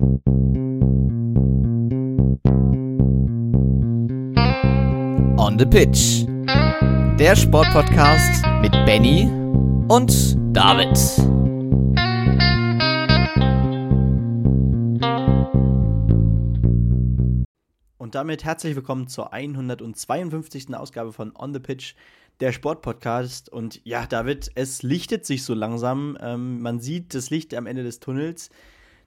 On the Pitch. Der Sportpodcast mit Benny und David. Und damit herzlich willkommen zur 152. Ausgabe von On the Pitch, der Sportpodcast. Und ja, David, es lichtet sich so langsam. Ähm, man sieht das Licht am Ende des Tunnels.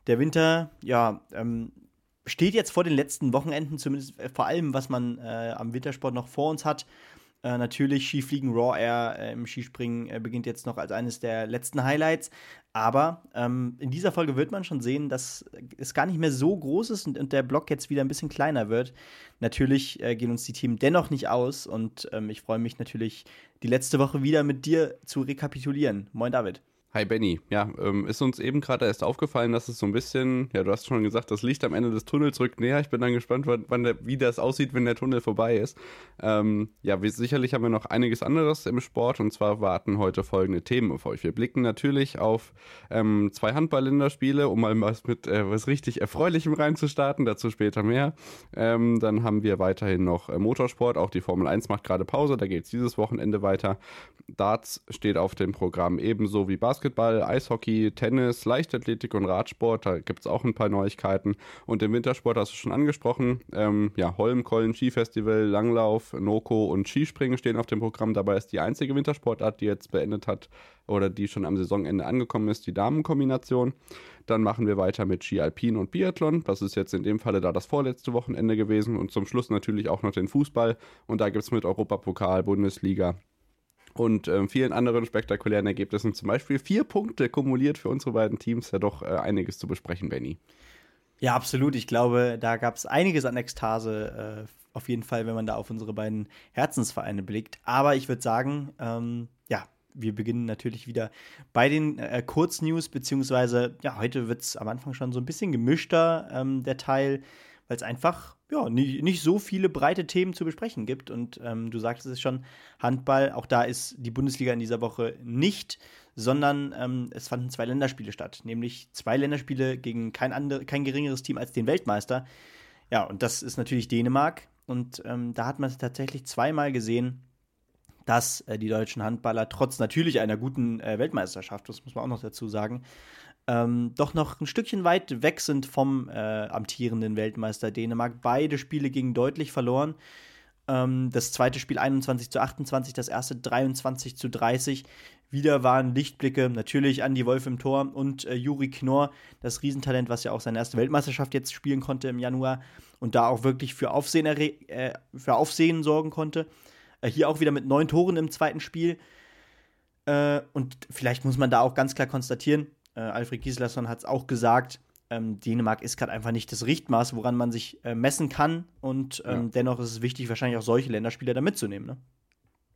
Der Winter, ja, ähm, steht jetzt vor den letzten Wochenenden, zumindest äh, vor allem, was man äh, am Wintersport noch vor uns hat. Äh, natürlich Skifliegen Raw Air äh, im Skispringen äh, beginnt jetzt noch als eines der letzten Highlights. Aber ähm, in dieser Folge wird man schon sehen, dass es gar nicht mehr so groß ist und, und der Block jetzt wieder ein bisschen kleiner wird. Natürlich äh, gehen uns die Themen dennoch nicht aus und ähm, ich freue mich natürlich, die letzte Woche wieder mit dir zu rekapitulieren. Moin David. Hi Benny, ja, ähm, ist uns eben gerade erst aufgefallen, dass es so ein bisschen, ja, du hast schon gesagt, das Licht am Ende des Tunnels rückt näher. Ich bin dann gespannt, wann, der, wie das aussieht, wenn der Tunnel vorbei ist. Ähm, ja, wir, sicherlich haben wir noch einiges anderes im Sport und zwar warten heute folgende Themen auf euch. Wir blicken natürlich auf ähm, zwei Handball-Länderspiele, um mal was mit äh, was richtig Erfreulichem reinzustarten, dazu später mehr. Ähm, dann haben wir weiterhin noch äh, Motorsport, auch die Formel 1 macht gerade Pause, da geht es dieses Wochenende weiter. Darts steht auf dem Programm ebenso wie Basketball. Basketball, Eishockey, Tennis, Leichtathletik und Radsport. Da gibt es auch ein paar Neuigkeiten. Und den Wintersport hast du schon angesprochen. Ähm, ja, Holmkollen Skifestival, Langlauf, Noko und Skispringen stehen auf dem Programm. Dabei ist die einzige Wintersportart, die jetzt beendet hat oder die schon am Saisonende angekommen ist, die Damenkombination. Dann machen wir weiter mit Ski Alpin und Biathlon. Das ist jetzt in dem Falle da das vorletzte Wochenende gewesen. Und zum Schluss natürlich auch noch den Fußball. Und da gibt es mit Europapokal, Bundesliga, und äh, vielen anderen spektakulären Ergebnissen, zum Beispiel vier Punkte kumuliert für unsere beiden Teams, ja doch äh, einiges zu besprechen, Benny. Ja, absolut. Ich glaube, da gab es einiges an Ekstase, äh, auf jeden Fall, wenn man da auf unsere beiden Herzensvereine blickt. Aber ich würde sagen, ähm, ja, wir beginnen natürlich wieder bei den äh, Kurznews, beziehungsweise, ja, heute wird es am Anfang schon so ein bisschen gemischter, ähm, der Teil weil es einfach ja, nicht, nicht so viele breite Themen zu besprechen gibt. Und ähm, du sagtest es schon, Handball, auch da ist die Bundesliga in dieser Woche nicht, sondern ähm, es fanden zwei Länderspiele statt, nämlich zwei Länderspiele gegen kein, andere, kein geringeres Team als den Weltmeister. Ja, und das ist natürlich Dänemark. Und ähm, da hat man es tatsächlich zweimal gesehen, dass äh, die deutschen Handballer trotz natürlich einer guten äh, Weltmeisterschaft, das muss man auch noch dazu sagen, ähm, doch noch ein Stückchen weit weg sind vom äh, amtierenden Weltmeister Dänemark. Beide Spiele gingen deutlich verloren. Ähm, das zweite Spiel 21 zu 28, das erste 23 zu 30. Wieder waren Lichtblicke, natürlich Andy Wolf im Tor und äh, Juri Knorr, das Riesentalent, was ja auch seine erste Weltmeisterschaft jetzt spielen konnte im Januar und da auch wirklich für Aufsehen, äh, für Aufsehen sorgen konnte. Äh, hier auch wieder mit neun Toren im zweiten Spiel. Äh, und vielleicht muss man da auch ganz klar konstatieren, äh, Alfred Gislason hat es auch gesagt, ähm, Dänemark ist gerade einfach nicht das Richtmaß, woran man sich äh, messen kann. Und ähm, ja. dennoch ist es wichtig, wahrscheinlich auch solche Länderspiele da mitzunehmen. Ne?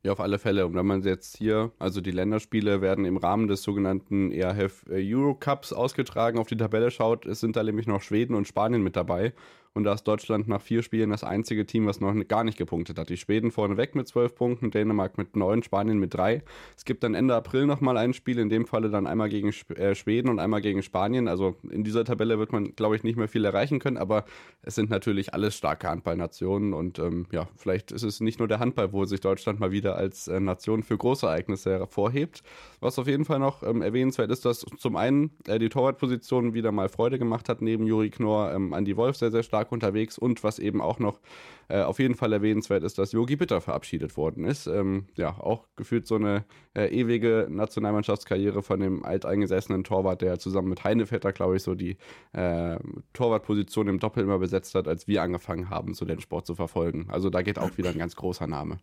Ja, auf alle Fälle. Und wenn man jetzt hier, also die Länderspiele werden im Rahmen des sogenannten ERF Eurocups ausgetragen, auf die Tabelle schaut, es sind da nämlich noch Schweden und Spanien mit dabei. Und da ist Deutschland nach vier Spielen das einzige Team, was noch gar nicht gepunktet hat. Die Schweden vorneweg mit zwölf Punkten, Dänemark mit neun, Spanien mit drei. Es gibt dann Ende April nochmal ein Spiel, in dem Falle dann einmal gegen äh, Schweden und einmal gegen Spanien. Also in dieser Tabelle wird man, glaube ich, nicht mehr viel erreichen können, aber es sind natürlich alles starke Handballnationen und ähm, ja, vielleicht ist es nicht nur der Handball, wo sich Deutschland mal wieder als äh, Nation für große Ereignisse hervorhebt. Was auf jeden Fall noch ähm, erwähnenswert ist, dass zum einen äh, die Torwartposition wieder mal Freude gemacht hat, neben Juri Knorr, ähm, Andi Wolf sehr, sehr stark stark unterwegs und was eben auch noch äh, auf jeden Fall erwähnenswert ist, dass Yogi Bitter verabschiedet worden ist. Ähm, ja, auch gefühlt so eine äh, ewige Nationalmannschaftskarriere von dem alteingesessenen Torwart, der zusammen mit Heinevetter, glaube ich, so die äh, Torwartposition im Doppel immer besetzt hat, als wir angefangen haben, so den Sport zu verfolgen. Also da geht auch wieder ein ganz großer Name.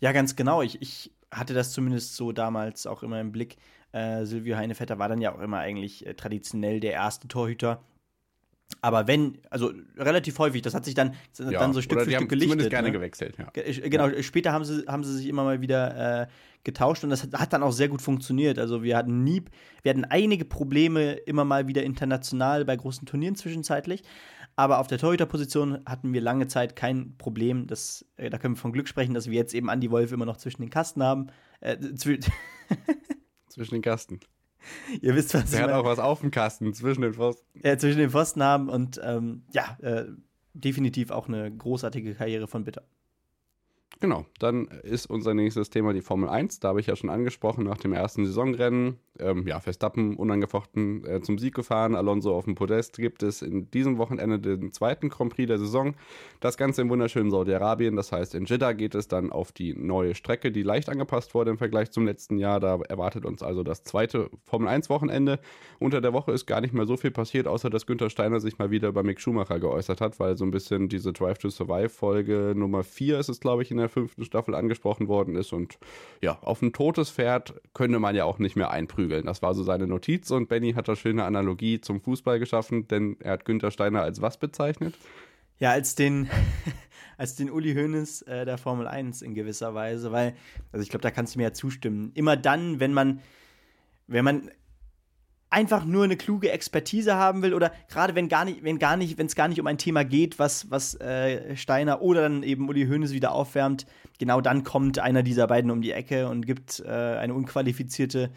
Ja, ganz genau. Ich, ich hatte das zumindest so damals auch immer im Blick. Äh, Silvio Heinevetter war dann ja auch immer eigentlich äh, traditionell der erste Torhüter aber wenn, also relativ häufig, das hat sich dann, ja, dann so Stück für Stück gelichtet. Zumindest gerne ne? gewechselt, ja. Genau, ja. später haben sie, haben sie sich immer mal wieder äh, getauscht und das hat, hat, dann auch sehr gut funktioniert. Also wir hatten nie, wir hatten einige Probleme immer mal wieder international bei großen Turnieren zwischenzeitlich. Aber auf der Torhüterposition hatten wir lange Zeit kein Problem. Das, äh, da können wir von Glück sprechen, dass wir jetzt eben Andy Wolf immer noch zwischen den Kasten haben. Äh, zwischen den Kasten. Ihr wisst, was Der ich hat meine. auch was auf dem Kasten zwischen den Pfosten. äh, zwischen den Pfosten haben und ähm, ja, äh, definitiv auch eine großartige Karriere von Bitter. Genau, dann ist unser nächstes Thema die Formel 1. Da habe ich ja schon angesprochen, nach dem ersten Saisonrennen. Ähm, ja, Verstappen unangefochten äh, zum Sieg gefahren, Alonso auf dem Podest. Gibt es in diesem Wochenende den zweiten Grand Prix der Saison. Das Ganze im wunderschönen Saudi-Arabien. Das heißt, in Jeddah geht es dann auf die neue Strecke, die leicht angepasst wurde im Vergleich zum letzten Jahr. Da erwartet uns also das zweite Formel 1-Wochenende. Unter der Woche ist gar nicht mehr so viel passiert, außer dass Günther Steiner sich mal wieder über Mick Schumacher geäußert hat, weil so ein bisschen diese Drive to Survive-Folge Nummer 4 ist es, glaube ich, in der fünften Staffel angesprochen worden ist. Und ja, auf ein totes Pferd könnte man ja auch nicht mehr einprügeln. Das war so seine Notiz und Benny hat da schöne Analogie zum Fußball geschaffen, denn er hat Günther Steiner als was bezeichnet? Ja, als den, als den Uli Hoeneß äh, der Formel 1 in gewisser Weise, weil, also ich glaube, da kannst du mir ja zustimmen. Immer dann, wenn man, wenn man einfach nur eine kluge Expertise haben will oder gerade wenn gar nicht, wenn gar nicht, wenn es gar nicht um ein Thema geht, was, was äh, Steiner oder dann eben Uli Hoeneß wieder aufwärmt, genau dann kommt einer dieser beiden um die Ecke und gibt äh, eine unqualifizierte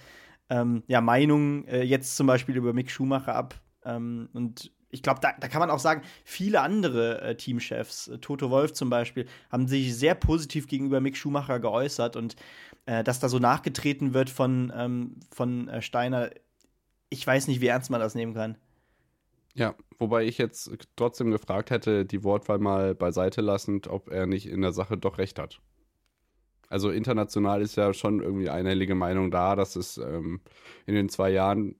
ähm, ja, Meinung, äh, jetzt zum Beispiel über Mick Schumacher ab. Ähm, und ich glaube, da, da kann man auch sagen, viele andere äh, Teamchefs, äh, Toto Wolf zum Beispiel, haben sich sehr positiv gegenüber Mick Schumacher geäußert und äh, dass da so nachgetreten wird von, ähm, von äh, Steiner, ich weiß nicht, wie ernst man das nehmen kann. Ja, wobei ich jetzt trotzdem gefragt hätte, die Wortwahl mal beiseite lassend, ob er nicht in der Sache doch recht hat. Also international ist ja schon irgendwie einhellige Meinung da, dass es ähm, in den zwei Jahren,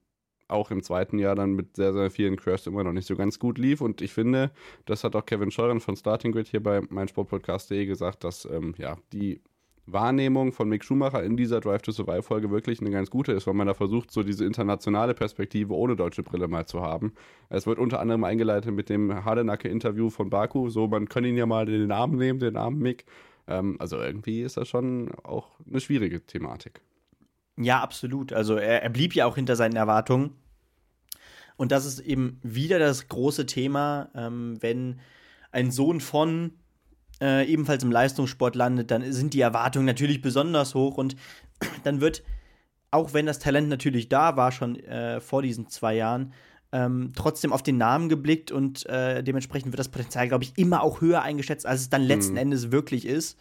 auch im zweiten Jahr dann mit sehr, sehr vielen Crashs immer noch nicht so ganz gut lief. Und ich finde, das hat auch Kevin Scheuren von Starting Grid hier bei meinsportpodcast.de gesagt, dass ähm, ja, die Wahrnehmung von Mick Schumacher in dieser Drive to Survive Folge wirklich eine ganz gute ist, weil man da versucht, so diese internationale Perspektive ohne deutsche Brille mal zu haben. Es wird unter anderem eingeleitet mit dem Hardenacke-Interview von Baku, so man kann ihn ja mal den Namen nehmen, den Namen Mick. Ähm, also irgendwie ist das schon auch eine schwierige Thematik. Ja, absolut. Also er, er blieb ja auch hinter seinen Erwartungen. Und das ist eben wieder das große Thema, ähm, wenn ein Sohn von äh, ebenfalls im Leistungssport landet, dann sind die Erwartungen natürlich besonders hoch und dann wird, auch wenn das Talent natürlich da war, schon äh, vor diesen zwei Jahren, ähm, trotzdem auf den Namen geblickt und äh, dementsprechend wird das Potenzial, glaube ich, immer auch höher eingeschätzt, als es dann letzten Mhm. Endes wirklich ist.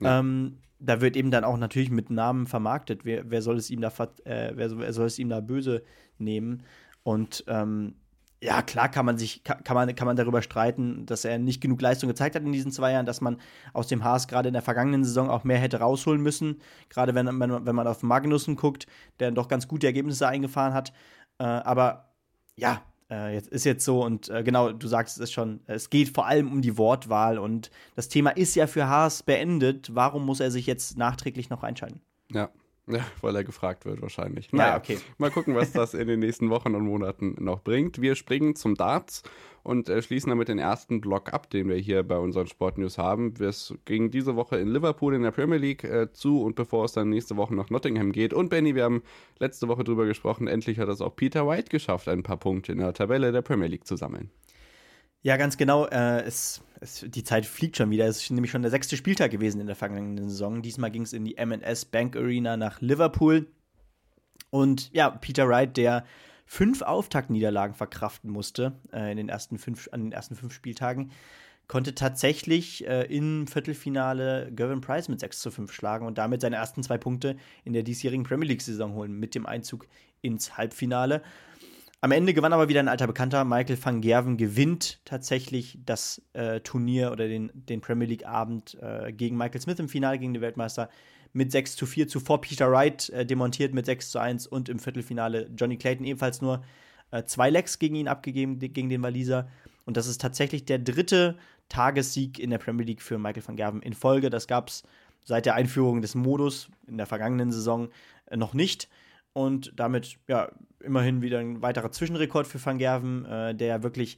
Ja. Ähm, da wird eben dann auch natürlich mit Namen vermarktet. Wer, wer soll es ihm da ver- äh, wer, soll- wer soll es ihm da böse nehmen? Und ähm, ja, klar kann man sich, kann, man, kann man darüber streiten, dass er nicht genug Leistung gezeigt hat in diesen zwei Jahren, dass man aus dem Haas gerade in der vergangenen Saison auch mehr hätte rausholen müssen. Gerade wenn, wenn, wenn man auf Magnussen guckt, der doch ganz gute Ergebnisse eingefahren hat. Äh, aber ja, äh, jetzt ist jetzt so und äh, genau, du sagst es schon, es geht vor allem um die Wortwahl und das Thema ist ja für Haas beendet. Warum muss er sich jetzt nachträglich noch einschalten? Ja. Ja, weil er gefragt wird wahrscheinlich. Ja, Naja, okay. Mal gucken, was das in den nächsten Wochen und Monaten noch bringt. Wir springen zum Darts und äh, schließen damit den ersten Block ab, den wir hier bei unseren Sportnews haben. Es ging diese Woche in Liverpool in der Premier League äh, zu und bevor es dann nächste Woche nach Nottingham geht. Und Benny, wir haben letzte Woche drüber gesprochen, endlich hat es auch Peter White geschafft, ein paar Punkte in der Tabelle der Premier League zu sammeln. Ja, ganz genau. Äh, es, es, die Zeit fliegt schon wieder. Es ist nämlich schon der sechste Spieltag gewesen in der vergangenen Saison. Diesmal ging es in die M&S Bank Arena nach Liverpool. Und ja, Peter Wright, der fünf Auftaktniederlagen verkraften musste äh, in den ersten fünf, an den ersten fünf Spieltagen, konnte tatsächlich äh, im Viertelfinale Gervin Price mit 6 zu 5 schlagen und damit seine ersten zwei Punkte in der diesjährigen Premier League-Saison holen mit dem Einzug ins Halbfinale. Am Ende gewann aber wieder ein alter Bekannter. Michael van Gerven gewinnt tatsächlich das äh, Turnier oder den, den Premier League-Abend äh, gegen Michael Smith im Finale gegen den Weltmeister mit 6 zu 4. Zuvor Peter Wright äh, demontiert mit 6 zu 1 und im Viertelfinale Johnny Clayton ebenfalls nur äh, zwei Lecks gegen ihn abgegeben, gegen den Waliser. Und das ist tatsächlich der dritte Tagessieg in der Premier League für Michael van Gerven in Folge. Das gab es seit der Einführung des Modus in der vergangenen Saison äh, noch nicht. Und damit, ja, immerhin wieder ein weiterer Zwischenrekord für Van Gerven, äh, der wirklich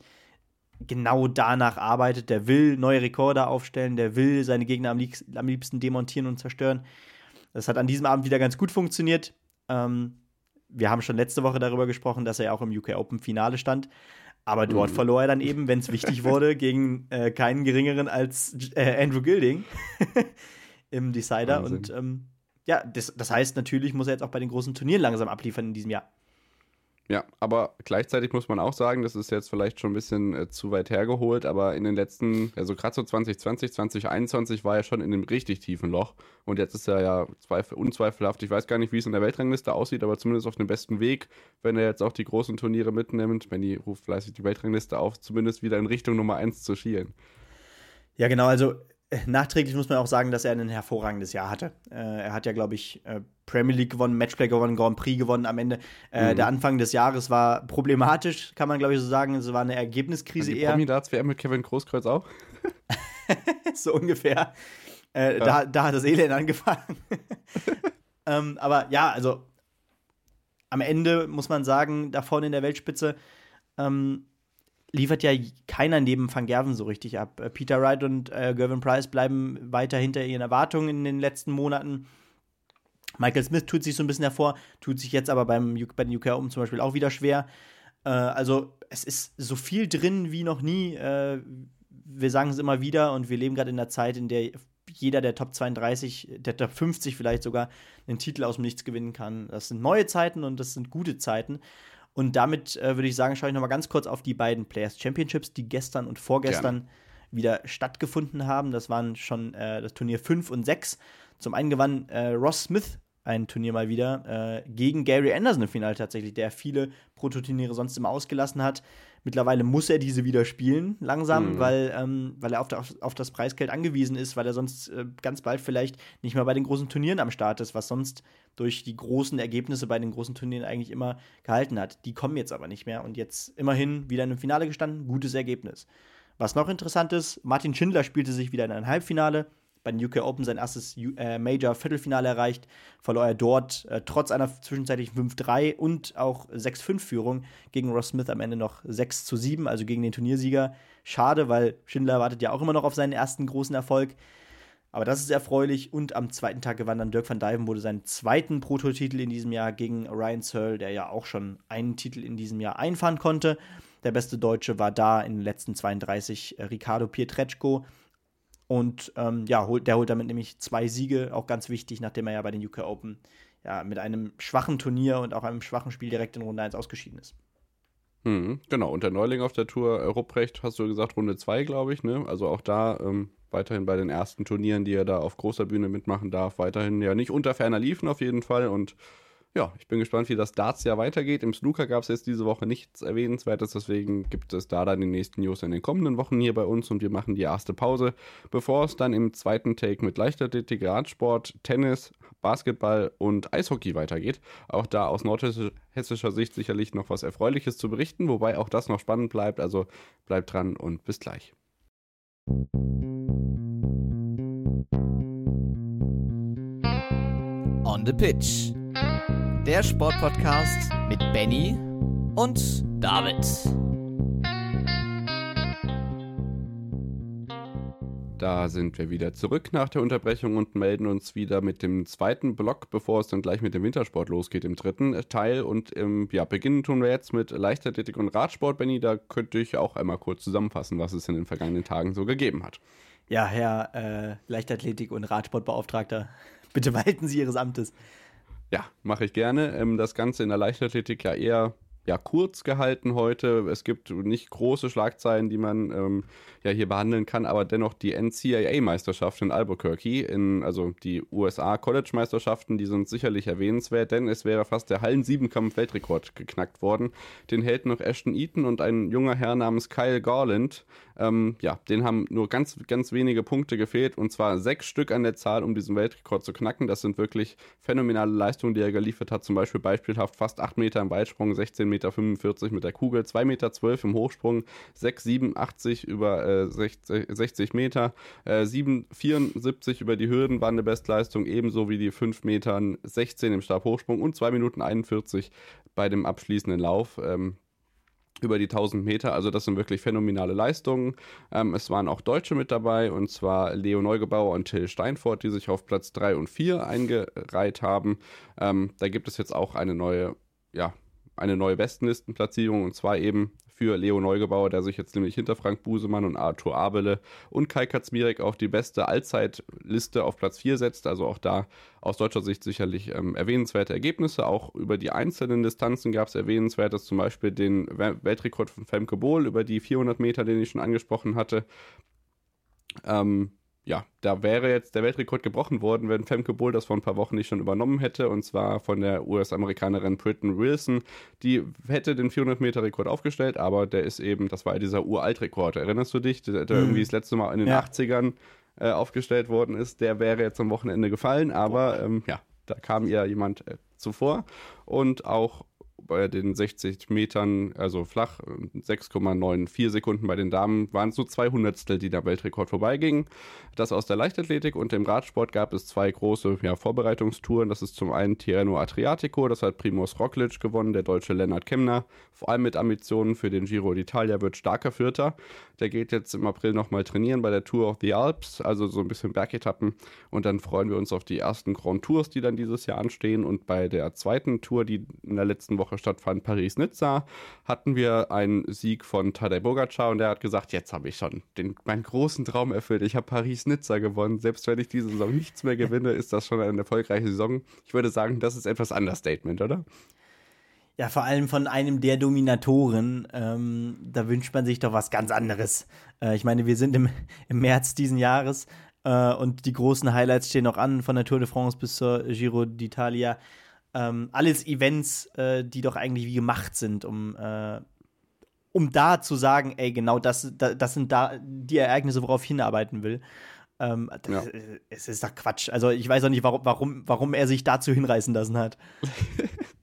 genau danach arbeitet. Der will neue Rekorde aufstellen, der will seine Gegner am, liebsten, am liebsten demontieren und zerstören. Das hat an diesem Abend wieder ganz gut funktioniert. Ähm, wir haben schon letzte Woche darüber gesprochen, dass er ja auch im UK Open Finale stand. Aber dort Mhm. verlor er dann eben, wenn es wichtig wurde, gegen äh, keinen geringeren als äh, Andrew Gilding im Decider. Wahnsinn. Und ähm, ja, das, das heißt, natürlich muss er jetzt auch bei den großen Turnieren langsam abliefern in diesem Jahr. Ja, aber gleichzeitig muss man auch sagen, das ist jetzt vielleicht schon ein bisschen äh, zu weit hergeholt, aber in den letzten, also gerade so 2020, 2021 war er schon in einem richtig tiefen Loch und jetzt ist er ja zweifel, unzweifelhaft, ich weiß gar nicht, wie es in der Weltrangliste aussieht, aber zumindest auf dem besten Weg, wenn er jetzt auch die großen Turniere mitnimmt, wenn die ruft fleißig die Weltrangliste auf, zumindest wieder in Richtung Nummer 1 zu schielen. Ja, genau, also nachträglich muss man auch sagen, dass er ein hervorragendes Jahr hatte. Äh, er hat ja, glaube ich, äh, Premier League gewonnen, Matchplay gewonnen, Grand Prix gewonnen am Ende. Äh, mhm. Der Anfang des Jahres war problematisch, kann man, glaube ich, so sagen. Es war eine Ergebniskrise die eher. Promi Darts WM mit Kevin Großkreuz auch? so ungefähr. Äh, ja. da, da hat das Elend angefangen. ähm, aber ja, also am Ende muss man sagen, da vorne in der Weltspitze ähm, liefert ja keiner neben Van Gerven so richtig ab. Äh, Peter Wright und äh, Gervin Price bleiben weiter hinter ihren Erwartungen in den letzten Monaten. Michael Smith tut sich so ein bisschen hervor, tut sich jetzt aber beim bei den UK Open zum Beispiel auch wieder schwer. Äh, also es ist so viel drin wie noch nie. Äh, wir sagen es immer wieder und wir leben gerade in einer Zeit, in der jeder der Top 32, der Top 50 vielleicht sogar einen Titel aus dem Nichts gewinnen kann. Das sind neue Zeiten und das sind gute Zeiten. Und damit äh, würde ich sagen, schaue ich noch mal ganz kurz auf die beiden Players Championships, die gestern und vorgestern Gerne. wieder stattgefunden haben. Das waren schon äh, das Turnier 5 und 6. Zum einen gewann äh, Ross Smith ein Turnier mal wieder äh, gegen Gary Anderson im Finale tatsächlich, der viele Prototurniere sonst immer ausgelassen hat. Mittlerweile muss er diese wieder spielen, langsam, mhm. weil, ähm, weil er auf, auf, auf, das Preisgeld angewiesen ist, weil er sonst äh, ganz bald vielleicht nicht mehr bei den großen Turnieren am Start ist, was sonst durch die großen Ergebnisse bei den großen Turnieren eigentlich immer gehalten hat. Die kommen jetzt aber nicht mehr und jetzt immerhin wieder in einem Finale gestanden, gutes Ergebnis. Was noch interessant ist, Martin Schindler spielte sich wieder in ein Halbfinale, bei den UK Open sein erstes äh, Major-Viertelfinale erreicht, verlor er dort äh, trotz einer zwischenzeitlichen 5-3 und auch 6-5-Führung gegen Ross Smith am Ende noch 6 zu 7, also gegen den Turniersieger. Schade, weil Schindler wartet ja auch immer noch auf seinen ersten großen Erfolg. Aber das ist erfreulich. Und am zweiten Tag gewann dann Dirk van Dijven, wurde seinen zweiten Prototitel in diesem Jahr gegen Ryan Searle, der ja auch schon einen Titel in diesem Jahr einfahren konnte. Der beste Deutsche war da in den letzten 32 äh, Ricardo Pietreczko. Und ähm, ja, holt, der holt damit nämlich zwei Siege, auch ganz wichtig, nachdem er ja bei den UK Open ja mit einem schwachen Turnier und auch einem schwachen Spiel direkt in Runde 1 ausgeschieden ist. Mhm, genau, und der Neuling auf der Tour, Rupprecht, hast du gesagt, Runde 2, glaube ich, ne? Also auch da ähm, weiterhin bei den ersten Turnieren, die er da auf großer Bühne mitmachen darf, weiterhin ja nicht unter ferner liefen auf jeden Fall und ja, ich bin gespannt, wie das Darts-Jahr weitergeht. Im Snooker gab es jetzt diese Woche nichts Erwähnenswertes, deswegen gibt es da dann die nächsten News in den kommenden Wochen hier bei uns und wir machen die erste Pause, bevor es dann im zweiten Take mit Leichtathletik, Radsport, Tennis, Basketball und Eishockey weitergeht. Auch da aus nordhessischer Sicht sicherlich noch was Erfreuliches zu berichten, wobei auch das noch spannend bleibt. Also bleibt dran und bis gleich. On the Pitch der Sportpodcast mit Benny und David. Da sind wir wieder zurück nach der Unterbrechung und melden uns wieder mit dem zweiten Block, bevor es dann gleich mit dem Wintersport losgeht, im dritten Teil. Und ähm, ja, beginnen tun wir jetzt mit Leichtathletik und Radsport. Benny, da könnte ich auch einmal kurz zusammenfassen, was es in den vergangenen Tagen so gegeben hat. Ja, Herr äh, Leichtathletik- und Radsportbeauftragter, bitte walten Sie Ihres Amtes. Ja, mache ich gerne. Ähm, das Ganze in der Leichtathletik ja eher ja, kurz gehalten heute. Es gibt nicht große Schlagzeilen, die man ähm, ja hier behandeln kann, aber dennoch die NCAA-Meisterschaft in Albuquerque, in, also die USA-College-Meisterschaften, die sind sicherlich erwähnenswert, denn es wäre fast der Hallen-Siebenkampf-Weltrekord geknackt worden. Den hält noch Ashton Eaton und ein junger Herr namens Kyle Garland. Ähm, ja, den haben nur ganz, ganz wenige Punkte gefehlt und zwar sechs Stück an der Zahl, um diesen Weltrekord zu knacken. Das sind wirklich phänomenale Leistungen, die er geliefert hat. Zum Beispiel beispielhaft fast 8 Meter im Weitsprung, 16 Meter 45 mit der Kugel, 2 Meter 12 im Hochsprung, 6, 87 über äh, 60, 60, Meter, äh, 7, 74 über die Hürden war eine Bestleistung, ebenso wie die 5 Metern 16 im Stabhochsprung und 2 Minuten 41 bei dem abschließenden Lauf. Ähm, über die 1000 Meter. Also das sind wirklich phänomenale Leistungen. Ähm, es waren auch Deutsche mit dabei, und zwar Leo Neugebauer und Till Steinfort, die sich auf Platz 3 und 4 eingereiht haben. Ähm, da gibt es jetzt auch eine neue, ja, eine neue Bestenlistenplatzierung, und zwar eben für Leo Neugebauer, der sich jetzt nämlich hinter Frank Busemann und Arthur Abele und Kai Katzmirek auf die beste Allzeitliste auf Platz 4 setzt. Also auch da aus deutscher Sicht sicherlich ähm, erwähnenswerte Ergebnisse. Auch über die einzelnen Distanzen gab es erwähnenswertes, zum Beispiel den Weltrekord von Femke Bohl über die 400 Meter, den ich schon angesprochen hatte. Ähm, ja, da wäre jetzt der Weltrekord gebrochen worden, wenn Femke Bull das vor ein paar Wochen nicht schon übernommen hätte. Und zwar von der US-Amerikanerin Britton Wilson. Die hätte den 400-Meter-Rekord aufgestellt, aber der ist eben, das war ja dieser Uralt-Rekord. Erinnerst du dich? Der, der mhm. irgendwie das letzte Mal in den ja. 80ern äh, aufgestellt worden ist. Der wäre jetzt am Wochenende gefallen, aber ähm, ja, da kam ihr jemand äh, zuvor. Und auch bei den 60 Metern, also flach, 6,94 Sekunden bei den Damen, waren es so zwei Hundertstel, die der Weltrekord vorbeigingen. Das aus der Leichtathletik und dem Radsport gab es zwei große ja, Vorbereitungstouren. Das ist zum einen Tirreno Adriatico, das hat Primoz Roglic gewonnen, der deutsche Lennart Kemner, vor allem mit Ambitionen für den Giro d'Italia wird starker Vierter. Der geht jetzt im April nochmal trainieren bei der Tour of the Alps, also so ein bisschen Bergetappen. Und dann freuen wir uns auf die ersten Grand Tours, die dann dieses Jahr anstehen. Und bei der zweiten Tour, die in der letzten Woche stattfand, Paris-Nizza, hatten wir einen Sieg von Tadej Bogacar und der hat gesagt, jetzt habe ich schon den, meinen großen Traum erfüllt. Ich habe Paris-Nizza gewonnen. Selbst wenn ich diese Saison nichts mehr gewinne, ist das schon eine erfolgreiche Saison. Ich würde sagen, das ist etwas Understatement, oder? Ja, vor allem von einem der Dominatoren. Ähm, da wünscht man sich doch was ganz anderes. Äh, ich meine, wir sind im, im März diesen Jahres äh, und die großen Highlights stehen noch an, von der Tour de France bis zur Giro d'Italia. Ähm, alles Events, äh, die doch eigentlich wie gemacht sind, um, äh, um da zu sagen, ey, genau das, das, das sind da die Ereignisse, worauf ich hinarbeiten will. Ähm, das, ja. Es ist doch Quatsch. Also ich weiß auch nicht, warum, warum, warum er sich dazu hinreißen lassen hat.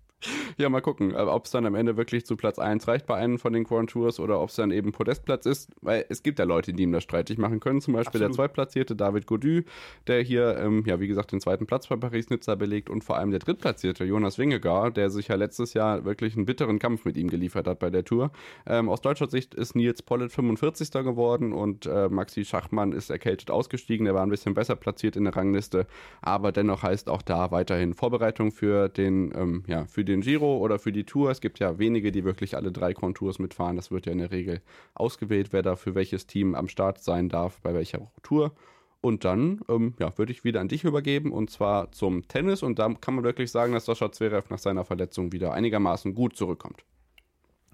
Ja, mal gucken, ob es dann am Ende wirklich zu Platz 1 reicht bei einem von den Grand Tours oder ob es dann eben Podestplatz ist, weil es gibt ja Leute, die ihm das streitig machen können. Zum Beispiel Absolut. der Zweitplatzierte David Godu, der hier, ähm, ja, wie gesagt, den zweiten Platz bei Paris-Nizza belegt und vor allem der Drittplatzierte Jonas Wingegar, der sich ja letztes Jahr wirklich einen bitteren Kampf mit ihm geliefert hat bei der Tour. Ähm, aus deutscher Sicht ist Nils Pollitt 45. geworden und äh, Maxi Schachmann ist erkältet ausgestiegen. Der war ein bisschen besser platziert in der Rangliste, aber dennoch heißt auch da weiterhin Vorbereitung für den, ähm, ja, für den Giro oder für die Tour. Es gibt ja wenige, die wirklich alle drei Contours mitfahren. Das wird ja in der Regel ausgewählt, wer da für welches Team am Start sein darf, bei welcher Tour. Und dann ähm, ja, würde ich wieder an dich übergeben und zwar zum Tennis. Und da kann man wirklich sagen, dass Sascha Zverev nach seiner Verletzung wieder einigermaßen gut zurückkommt.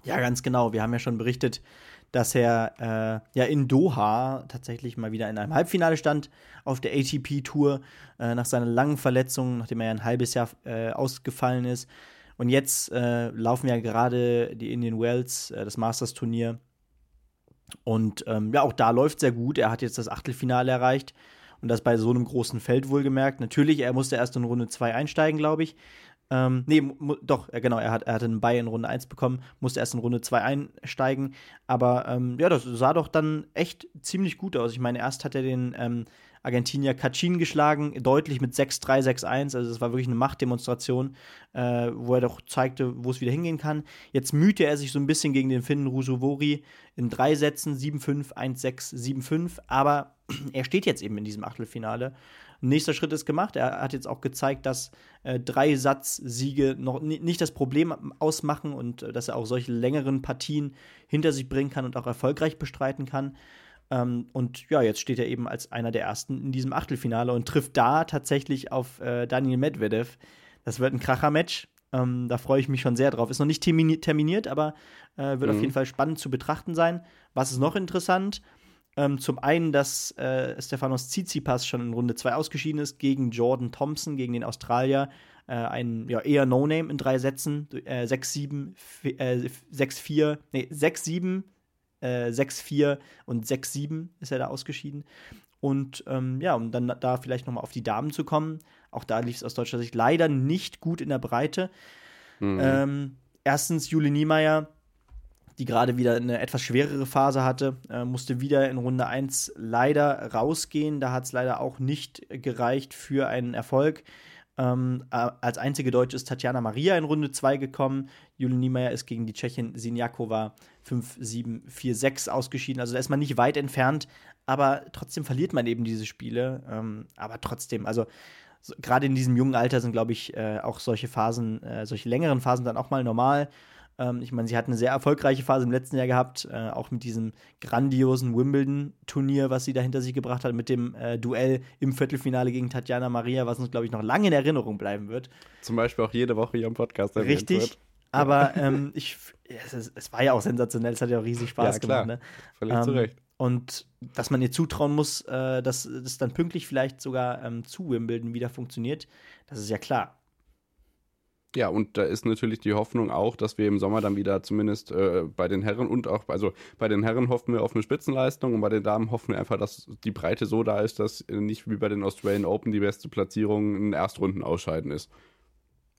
Ja, ganz genau. Wir haben ja schon berichtet, dass er äh, ja in Doha tatsächlich mal wieder in einem Halbfinale stand auf der ATP-Tour äh, nach seiner langen Verletzung, nachdem er ja ein halbes Jahr äh, ausgefallen ist. Und jetzt äh, laufen ja gerade die Indian Wells, äh, das Masters-Turnier. Und ähm, ja, auch da läuft sehr gut. Er hat jetzt das Achtelfinale erreicht. Und das bei so einem großen Feld wohlgemerkt. Natürlich, er musste erst in Runde 2 einsteigen, glaube ich. Ähm, nee, doch, äh, genau, er, hat, er hatte einen Ball in Runde 1 bekommen, musste erst in Runde 2 einsteigen. Aber ähm, ja, das sah doch dann echt ziemlich gut aus. Ich meine, erst hat er den ähm, Argentinier Kacin geschlagen, deutlich mit 6-3, 6-1. Also es war wirklich eine Machtdemonstration, äh, wo er doch zeigte, wo es wieder hingehen kann. Jetzt mühte er sich so ein bisschen gegen den Finnen Rusuvori in drei Sätzen, 7-5, 1-6, 7-5. Aber er steht jetzt eben in diesem Achtelfinale. Nächster Schritt ist gemacht. Er hat jetzt auch gezeigt, dass äh, drei Satzsiege noch nicht das Problem ausmachen und äh, dass er auch solche längeren Partien hinter sich bringen kann und auch erfolgreich bestreiten kann. Ähm, und ja, jetzt steht er eben als einer der ersten in diesem Achtelfinale und trifft da tatsächlich auf äh, Daniel Medvedev. Das wird ein Kracher-Match. Ähm, da freue ich mich schon sehr drauf. Ist noch nicht terminiert, aber äh, wird mhm. auf jeden Fall spannend zu betrachten sein. Was ist noch interessant? Ähm, zum einen, dass äh, Stefanos Tsitsipas schon in Runde 2 ausgeschieden ist gegen Jordan Thompson, gegen den Australier. Äh, ein ja, eher No-Name in drei Sätzen. 6-7, äh, 6-4, nee, 6-7, äh, 6-4 und 6-7 ist er da ausgeschieden. Und ähm, ja, um dann da vielleicht nochmal auf die Damen zu kommen, auch da lief es aus deutscher Sicht leider nicht gut in der Breite. Mhm. Ähm, erstens Juli Niemeyer, die gerade wieder eine etwas schwerere Phase hatte, äh, musste wieder in Runde 1 leider rausgehen. Da hat es leider auch nicht gereicht für einen Erfolg. Ähm, als einzige Deutsche ist Tatjana Maria in Runde 2 gekommen. Julie Niemeyer ist gegen die Tschechin Sinjakova 5-7-4-6 ausgeschieden. Also da ist man nicht weit entfernt, aber trotzdem verliert man eben diese Spiele. Ähm, aber trotzdem, also so, gerade in diesem jungen Alter sind, glaube ich, äh, auch solche Phasen, äh, solche längeren Phasen dann auch mal normal. Ähm, ich meine, sie hat eine sehr erfolgreiche Phase im letzten Jahr gehabt, äh, auch mit diesem grandiosen Wimbledon-Turnier, was sie da hinter sich gebracht hat, mit dem äh, Duell im Viertelfinale gegen Tatjana Maria, was uns, glaube ich, noch lange in Erinnerung bleiben wird. Zum Beispiel auch jede Woche hier im Podcast. Richtig. Wird. Aber ähm, ich, es, es, war ja auch sensationell, es hat ja auch riesig Spaß ja, klar. gemacht. Ne? Völlig ähm, zu Recht. Und dass man ihr zutrauen muss, äh, dass es dann pünktlich vielleicht sogar ähm, zu Wimbledon wieder funktioniert, das ist ja klar. Ja, und da ist natürlich die Hoffnung auch, dass wir im Sommer dann wieder zumindest äh, bei den Herren und auch, also bei den Herren hoffen wir auf eine Spitzenleistung und bei den Damen hoffen wir einfach, dass die Breite so da ist, dass nicht wie bei den Australian Open die beste Platzierung ein Erstrunden ausscheiden ist.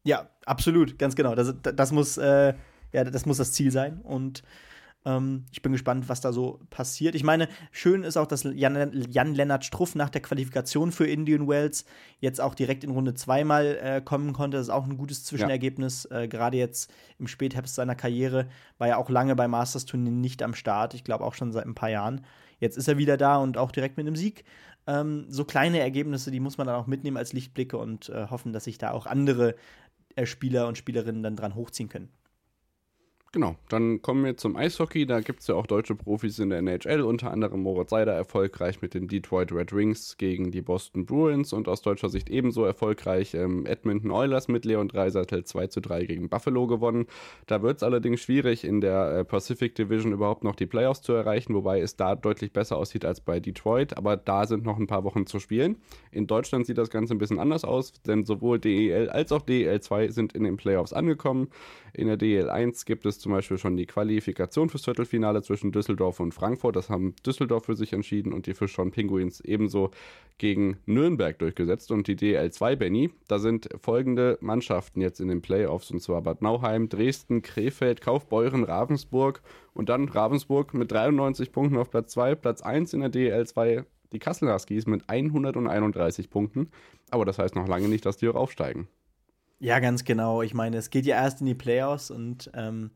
Ja, absolut, ganz genau. Das, das muss, äh, ja, das muss das Ziel sein. Und ähm, ich bin gespannt, was da so passiert. Ich meine, schön ist auch, dass Jan-Lennart Struff nach der Qualifikation für Indian Wells jetzt auch direkt in Runde zweimal äh, kommen konnte. Das ist auch ein gutes Zwischenergebnis. Ja. Äh, Gerade jetzt im Spätherbst seiner Karriere war er auch lange bei Masters-Turnieren nicht am Start. Ich glaube auch schon seit ein paar Jahren. Jetzt ist er wieder da und auch direkt mit einem Sieg. Ähm, so kleine Ergebnisse, die muss man dann auch mitnehmen als Lichtblicke und äh, hoffen, dass sich da auch andere äh, Spieler und Spielerinnen dann dran hochziehen können. Genau, dann kommen wir zum Eishockey. Da gibt es ja auch deutsche Profis in der NHL, unter anderem Moritz Seider erfolgreich mit den Detroit Red Wings gegen die Boston Bruins und aus deutscher Sicht ebenso erfolgreich ähm, Edmonton Oilers mit Leon Dreiseitel 2 zu 3 gegen Buffalo gewonnen. Da wird es allerdings schwierig, in der äh, Pacific Division überhaupt noch die Playoffs zu erreichen, wobei es da deutlich besser aussieht als bei Detroit, aber da sind noch ein paar Wochen zu spielen. In Deutschland sieht das Ganze ein bisschen anders aus, denn sowohl DEL als auch DEL 2 sind in den Playoffs angekommen. In der DEL 1 gibt es zum Beispiel schon die Qualifikation fürs Viertelfinale zwischen Düsseldorf und Frankfurt. Das haben Düsseldorf für sich entschieden und die Fischhorn Pinguins ebenso gegen Nürnberg durchgesetzt. Und die DL2, Benny, da sind folgende Mannschaften jetzt in den Playoffs und zwar Bad Nauheim, Dresden, Krefeld, Kaufbeuren, Ravensburg und dann Ravensburg mit 93 Punkten auf Platz 2, Platz 1 in der DL2 die Kassel Huskies mit 131 Punkten. Aber das heißt noch lange nicht, dass die auch aufsteigen. Ja, ganz genau. Ich meine, es geht ja erst in die Playoffs und ähm,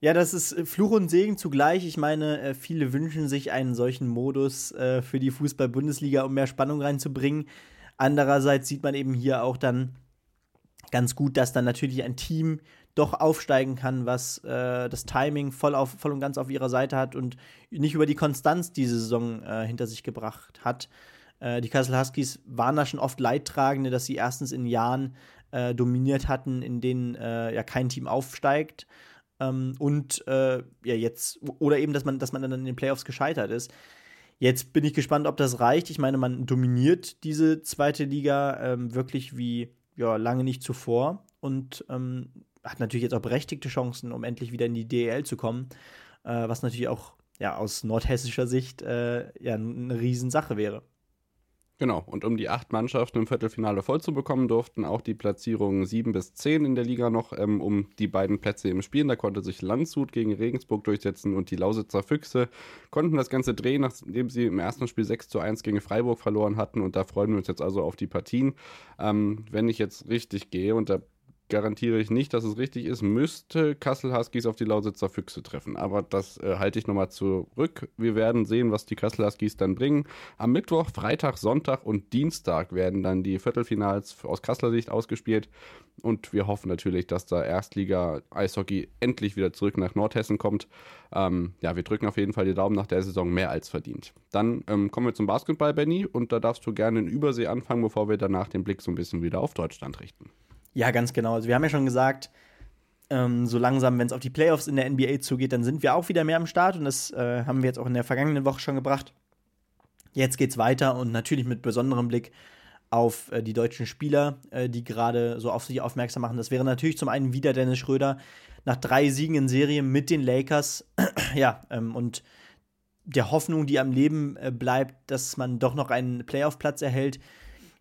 ja, das ist Fluch und Segen zugleich. Ich meine, äh, viele wünschen sich einen solchen Modus äh, für die Fußball-Bundesliga, um mehr Spannung reinzubringen. Andererseits sieht man eben hier auch dann ganz gut, dass dann natürlich ein Team doch aufsteigen kann, was äh, das Timing voll, auf, voll und ganz auf ihrer Seite hat und nicht über die Konstanz diese Saison äh, hinter sich gebracht hat. Äh, die Kassel Huskies waren da schon oft Leidtragende, dass sie erstens in Jahren dominiert hatten, in denen ja kein Team aufsteigt ähm, und äh, ja, jetzt, oder eben, dass man, dass man dann in den Playoffs gescheitert ist. Jetzt bin ich gespannt, ob das reicht. Ich meine, man dominiert diese zweite Liga ähm, wirklich wie ja, lange nicht zuvor und ähm, hat natürlich jetzt auch berechtigte Chancen, um endlich wieder in die DEL zu kommen, äh, was natürlich auch ja, aus nordhessischer Sicht äh, ja, eine Riesensache wäre. Genau, und um die acht Mannschaften im Viertelfinale voll zu bekommen, durften auch die Platzierungen sieben bis zehn in der Liga noch ähm, um die beiden Plätze im Spielen. Da konnte sich Landshut gegen Regensburg durchsetzen und die Lausitzer Füchse konnten das Ganze drehen, nachdem sie im ersten Spiel 6 zu 1 gegen Freiburg verloren hatten. Und da freuen wir uns jetzt also auf die Partien. Ähm, wenn ich jetzt richtig gehe, und da garantiere ich nicht, dass es richtig ist, müsste Kassel Huskies auf die Lausitzer Füchse treffen. Aber das äh, halte ich nochmal zurück. Wir werden sehen, was die Kassel Huskies dann bringen. Am Mittwoch, Freitag, Sonntag und Dienstag werden dann die Viertelfinals aus Kasseler Sicht ausgespielt. Und wir hoffen natürlich, dass da Erstliga Eishockey endlich wieder zurück nach Nordhessen kommt. Ähm, ja, wir drücken auf jeden Fall die Daumen nach der Saison mehr als verdient. Dann ähm, kommen wir zum Basketball, Benny. Und da darfst du gerne in Übersee anfangen, bevor wir danach den Blick so ein bisschen wieder auf Deutschland richten. Ja, ganz genau. Also wir haben ja schon gesagt, ähm, so langsam, wenn es auf die Playoffs in der NBA zugeht, dann sind wir auch wieder mehr am Start und das äh, haben wir jetzt auch in der vergangenen Woche schon gebracht. Jetzt geht's weiter und natürlich mit besonderem Blick auf äh, die deutschen Spieler, äh, die gerade so auf sich aufmerksam machen. Das wäre natürlich zum einen wieder Dennis Schröder nach drei Siegen in Serie mit den Lakers. ja, ähm, und der Hoffnung, die am Leben äh, bleibt, dass man doch noch einen Playoff-Platz erhält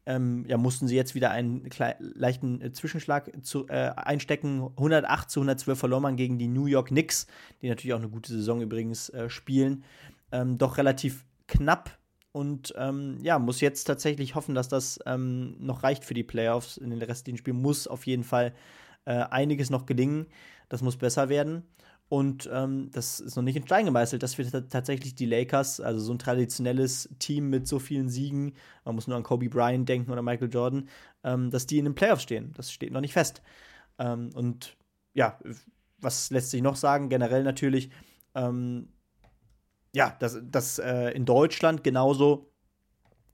ähm, ja, mussten sie jetzt wieder einen leichten äh, Zwischenschlag zu, äh, einstecken. 108 zu 112 verlor man gegen die New York Knicks, die natürlich auch eine gute Saison übrigens äh, spielen. Ähm, doch relativ knapp und ähm, ja, muss jetzt tatsächlich hoffen, dass das ähm, noch reicht für die Playoffs. In den restlichen Spielen muss auf jeden Fall äh, einiges noch gelingen. Das muss besser werden. Und ähm, das ist noch nicht in Stein gemeißelt, dass wir tatsächlich die Lakers, also so ein traditionelles Team mit so vielen Siegen, man muss nur an Kobe Bryant denken oder Michael Jordan, ähm, dass die in den Playoffs stehen. Das steht noch nicht fest. Ähm, und ja, was lässt sich noch sagen? Generell natürlich, ähm, ja, dass, dass äh, in Deutschland genauso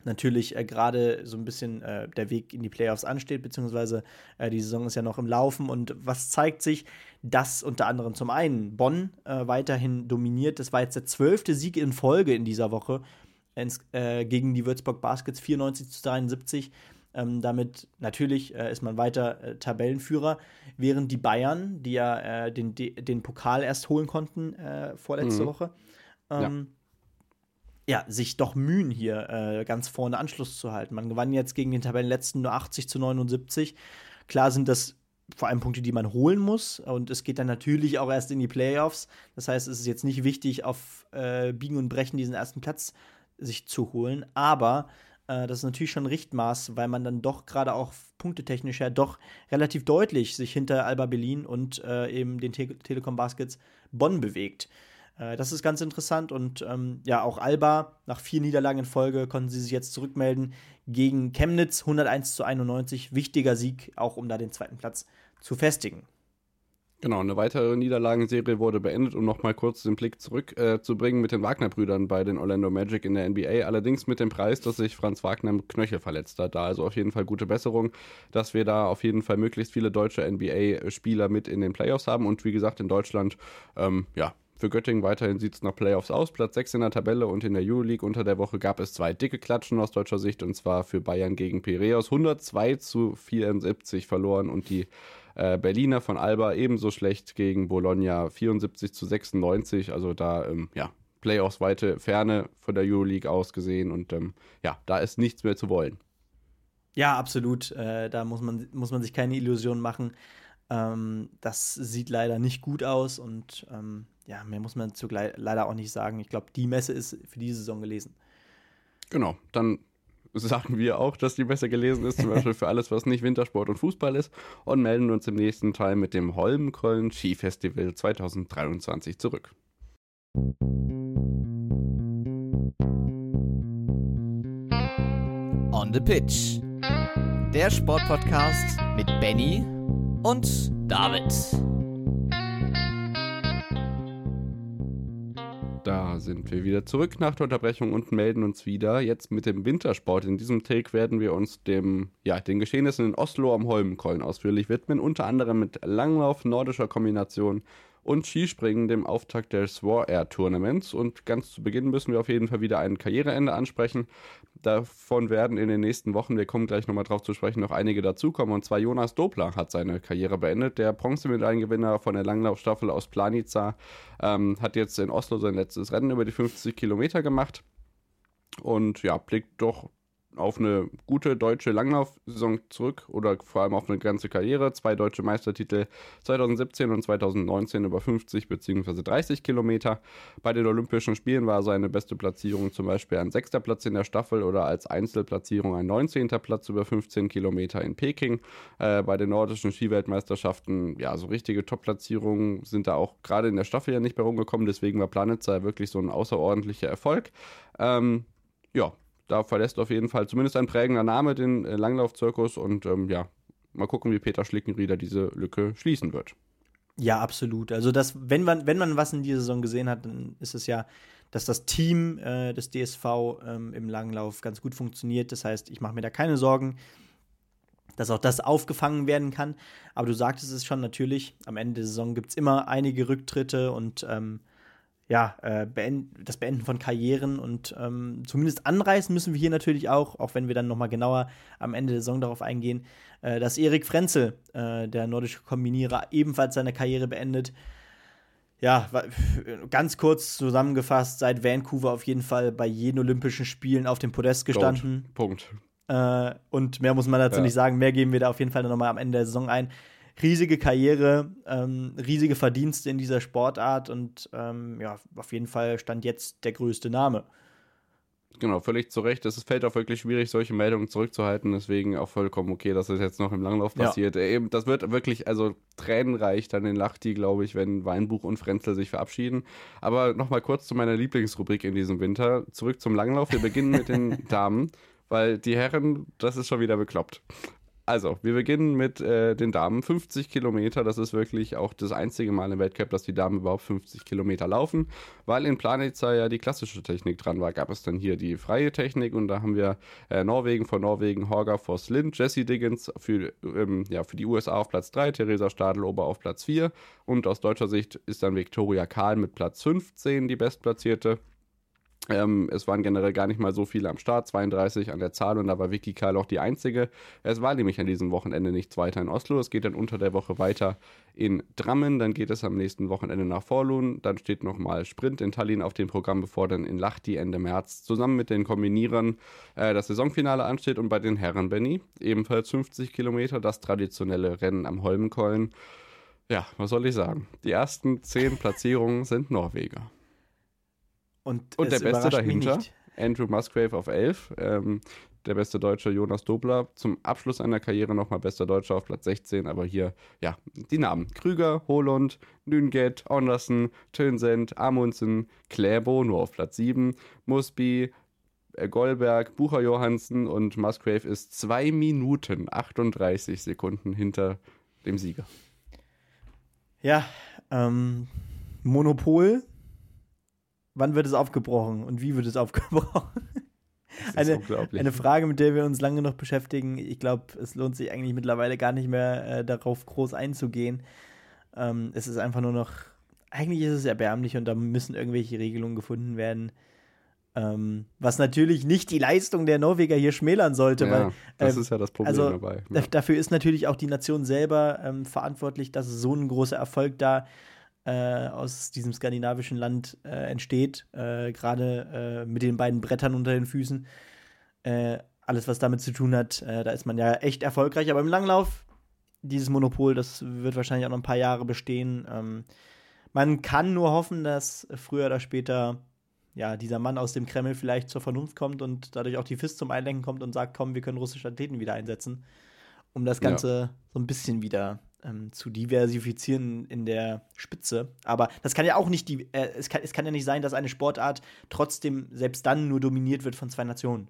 natürlich äh, gerade so ein bisschen äh, der Weg in die Playoffs ansteht, beziehungsweise äh, die Saison ist ja noch im Laufen. Und was zeigt sich? Dass unter anderem zum einen Bonn äh, weiterhin dominiert. Das war jetzt der zwölfte Sieg in Folge in dieser Woche ins, äh, gegen die Würzburg Baskets 94 zu 73. Ähm, damit natürlich äh, ist man weiter Tabellenführer, während die Bayern, die ja den, den Pokal erst holen konnten vorletzte mhm. Woche, ähm, ja ja, sich doch mühen, hier äh, ganz vorne Anschluss zu halten. Man gewann jetzt gegen den Tabellenletzten nur 80 zu 79. Klar sind das vor allem Punkte, die man holen muss. Und es geht dann natürlich auch erst in die Playoffs. Das heißt, es ist jetzt nicht wichtig, auf äh, Biegen und Brechen diesen ersten Platz sich zu holen. Aber äh, das ist natürlich schon Richtmaß, weil man dann doch gerade auch punktetechnisch ja doch relativ deutlich sich hinter Alba Berlin und äh, eben den Te Telekom Baskets Bonn bewegt. Äh, das ist ganz interessant und ähm, ja, auch Alba, nach vier Niederlagen in Folge, konnten sie sich jetzt zurückmelden gegen Chemnitz 101 zu 91. Wichtiger Sieg, auch um da den zweiten Platz zu festigen. Genau, eine weitere Niederlagenserie wurde beendet, um nochmal kurz den Blick zurückzubringen äh, mit den Wagner-Brüdern bei den Orlando Magic in der NBA. Allerdings mit dem Preis, dass sich Franz Wagner im Knöchel verletzt hat. Da also auf jeden Fall gute Besserung, dass wir da auf jeden Fall möglichst viele deutsche NBA-Spieler mit in den Playoffs haben. Und wie gesagt, in Deutschland, ähm, ja, für Göttingen weiterhin sieht es nach Playoffs aus. Platz 6 in der Tabelle und in der Euroleague unter der Woche gab es zwei dicke Klatschen aus deutscher Sicht und zwar für Bayern gegen Piraeus. 102 zu 74 verloren und die äh, Berliner von Alba ebenso schlecht gegen Bologna 74 zu 96. Also da, ähm, ja, Playoffs weite Ferne von der Euroleague aus gesehen und ähm, ja, da ist nichts mehr zu wollen. Ja, absolut. Äh, da muss man, muss man sich keine Illusionen machen. Ähm, das sieht leider nicht gut aus und ähm, ja, mehr muss man zugleich leider auch nicht sagen. Ich glaube, die Messe ist für diese Saison gelesen. Genau, dann sagen wir auch, dass die Messe gelesen ist, zum Beispiel für alles, was nicht Wintersport und Fußball ist, und melden uns im nächsten Teil mit dem Holmenkollen Skifestival 2023 zurück. On the Pitch. Der Sportpodcast mit Benny und David. Da sind wir wieder zurück nach der Unterbrechung und melden uns wieder jetzt mit dem Wintersport. In diesem Take werden wir uns dem, ja, den Geschehnissen in Oslo am Holmenkollen ausführlich widmen, unter anderem mit Langlauf, nordischer Kombination und Skispringen, dem Auftakt des War Air Tournaments. Und ganz zu Beginn müssen wir auf jeden Fall wieder ein Karriereende ansprechen. Davon werden in den nächsten Wochen, wir kommen gleich nochmal drauf zu sprechen, noch einige dazukommen. Und zwar Jonas Dobler hat seine Karriere beendet. Der Bronzemedaillengewinner von der Langlaufstaffel aus Planica ähm, hat jetzt in Oslo sein letztes Rennen über die 50 Kilometer gemacht. Und ja, blickt doch auf eine gute deutsche Langlaufsaison zurück oder vor allem auf eine ganze Karriere. Zwei deutsche Meistertitel 2017 und 2019 über 50 bzw. 30 Kilometer. Bei den Olympischen Spielen war seine beste Platzierung zum Beispiel ein sechster Platz in der Staffel oder als Einzelplatzierung ein 19. Platz über 15 Kilometer in Peking. Äh, bei den nordischen Skiweltmeisterschaften, ja, so richtige Top-Platzierungen sind da auch gerade in der Staffel ja nicht mehr rumgekommen. Deswegen war Planitzer wirklich so ein außerordentlicher Erfolg. Ähm, ja, da verlässt auf jeden Fall zumindest ein prägender Name den äh, Langlaufzirkus und ähm, ja, mal gucken, wie Peter Schlickenrieder diese Lücke schließen wird. Ja, absolut. Also das, wenn man, wenn man was in dieser Saison gesehen hat, dann ist es ja, dass das Team äh, des DSV ähm, im Langlauf ganz gut funktioniert. Das heißt, ich mache mir da keine Sorgen, dass auch das aufgefangen werden kann. Aber du sagtest es schon natürlich, am Ende der Saison gibt es immer einige Rücktritte und ähm, ja, äh, beend, das Beenden von Karrieren und ähm, zumindest anreißen müssen wir hier natürlich auch, auch wenn wir dann nochmal genauer am Ende der Saison darauf eingehen, äh, dass Erik Frenzel, äh, der nordische Kombinierer, ebenfalls seine Karriere beendet. Ja, ganz kurz zusammengefasst, seit Vancouver auf jeden Fall bei jeden Olympischen Spielen auf dem Podest gestanden. Punkt. Punkt. Äh, und mehr muss man dazu ja. nicht sagen. Mehr geben wir da auf jeden Fall nochmal am Ende der Saison ein riesige Karriere, ähm, riesige Verdienste in dieser Sportart und ähm, ja, auf jeden Fall stand jetzt der größte Name. Genau, völlig zu Recht. Es fällt auch wirklich schwierig, solche Meldungen zurückzuhalten. Deswegen auch vollkommen okay, dass das jetzt noch im Langlauf passiert. Ja. Eben, das wird wirklich, also tränenreich dann in Lachti, glaube ich, wenn Weinbuch und Frenzel sich verabschieden. Aber nochmal kurz zu meiner Lieblingsrubrik in diesem Winter. Zurück zum Langlauf. Wir beginnen mit den Damen, weil die Herren, das ist schon wieder bekloppt. Also, wir beginnen mit äh, den Damen. 50 Kilometer, das ist wirklich auch das einzige Mal im Weltcup, dass die Damen überhaupt 50 Kilometer laufen. Weil in Planica ja die klassische Technik dran war, gab es dann hier die freie Technik und da haben wir äh, Norwegen vor Norwegen, Horger vor Slind, Jesse Diggins für, ähm, ja, für die USA auf Platz 3, Theresa Stadl-Ober auf Platz 4 und aus deutscher Sicht ist dann Viktoria Kahl mit Platz 15 die bestplatzierte. Ähm, es waren generell gar nicht mal so viele am Start, 32 an der Zahl und da war Vicky Karl auch die einzige. Es war nämlich an diesem Wochenende nichts weiter in Oslo. Es geht dann unter der Woche weiter in Drammen, dann geht es am nächsten Wochenende nach Vorlun, dann steht nochmal Sprint in Tallinn auf dem Programm, bevor dann in Lahti Ende März zusammen mit den Kombinierern äh, das Saisonfinale ansteht und bei den Herren Benny ebenfalls 50 Kilometer, das traditionelle Rennen am Holmenkollen. Ja, was soll ich sagen? Die ersten zehn Platzierungen sind Norweger. Und, Und der es Beste dahinter. Andrew Musgrave auf 11. Ähm, der beste Deutsche Jonas Dobler zum Abschluss seiner Karriere nochmal bester Deutscher auf Platz 16. Aber hier, ja, die Namen. Krüger, Holund, Nünget, Andersen, Tönsend, Amundsen, Kläbo nur auf Platz 7. Musby, äh, Goldberg, Bucher Johansen und Musgrave ist 2 Minuten 38 Sekunden hinter dem Sieger. Ja, ähm, Monopol. Wann wird es aufgebrochen und wie wird es aufgebrochen? Das ist Eine- unglaublich. Eine Frage, mit der wir uns lange noch beschäftigen. Ich glaube, es lohnt sich eigentlich mittlerweile gar nicht mehr äh, darauf groß einzugehen. Ähm, es ist einfach nur noch, eigentlich ist es erbärmlich und da müssen irgendwelche Regelungen gefunden werden. Ähm, was natürlich nicht die Leistung der Norweger hier schmälern sollte, ja, weil das ähm, ist ja das Problem also, dabei. Da- Dafür ist natürlich auch die Nation selber ähm, verantwortlich, dass so ein großer Erfolg da äh, aus diesem skandinavischen Land äh, entsteht. Äh, Gerade äh, mit den beiden Brettern unter den Füßen. Äh, alles, was damit zu tun hat, äh, da ist man ja echt erfolgreich. Aber im Langlauf, dieses Monopol, das wird wahrscheinlich auch noch ein paar Jahre bestehen. Ähm, man kann nur hoffen, dass früher oder später ja, dieser Mann aus dem Kreml vielleicht zur Vernunft kommt und dadurch auch die FIS zum Einlenken kommt und sagt, komm, wir können russische Athleten wieder einsetzen, um das Ja. Ganze so ein bisschen wieder ähm, zu diversifizieren in der Spitze. Aber das kann ja auch nicht, die, äh, es, kann, es kann ja nicht sein, dass eine Sportart trotzdem selbst dann nur dominiert wird von zwei Nationen.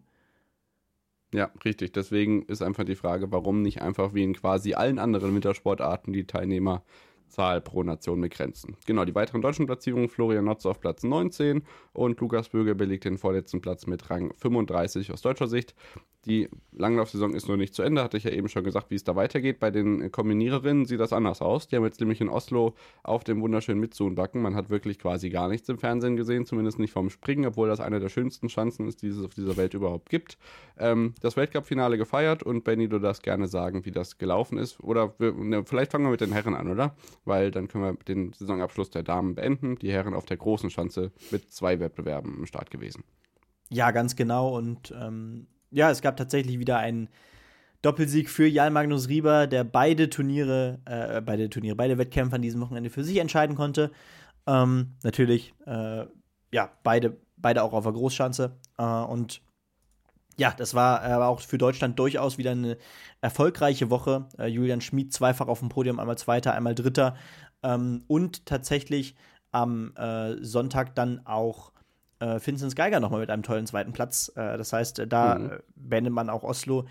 Ja, richtig. Deswegen ist einfach die Frage, warum nicht einfach wie in quasi allen anderen Wintersportarten die Teilnehmerzahl pro Nation begrenzen. Genau, die weiteren deutschen Platzierungen, Florian Notz auf Platz 19 und Lukas Böge belegt den vorletzten Platz mit Rang 35 aus deutscher Sicht. Die Langlaufsaison ist noch nicht zu Ende, hatte ich ja eben schon gesagt, wie es da weitergeht. Bei den Kombiniererinnen sieht das anders aus. Die haben jetzt nämlich in Oslo auf dem wunderschönen Mitsun-Backen. Man hat wirklich quasi gar nichts im Fernsehen gesehen, zumindest nicht vom Springen, obwohl das eine der schönsten Schanzen ist, die es auf dieser Welt überhaupt gibt. Ähm, das Weltcup-Finale gefeiert und Benny, du darfst gerne sagen, wie das gelaufen ist. Oder wir, ne, vielleicht fangen wir mit den Herren an, oder? Weil dann können wir den Saisonabschluss der Damen beenden. Die Herren auf der großen Schanze mit zwei Wettbewerben im Start gewesen. Ja, ganz genau. Und ähm, ja, es gab tatsächlich wieder einen Doppelsieg für Jan Magnus Rieber, der beide Turniere, äh, beide Turniere, beide Wettkämpfe an diesem Wochenende für sich entscheiden konnte. Ähm, natürlich, äh, ja, beide, beide auch auf der Großschanze. Äh, und ja, das war aber auch für Deutschland durchaus wieder eine erfolgreiche Woche. Äh, Julian Schmid zweifach auf dem Podium, einmal Zweiter, einmal Dritter. Ähm, und tatsächlich am äh, Sonntag dann auch äh, Vincent Geiger nochmal mit einem tollen zweiten Platz. Äh, das heißt, äh, da Mhm. äh, beendet man auch Oslo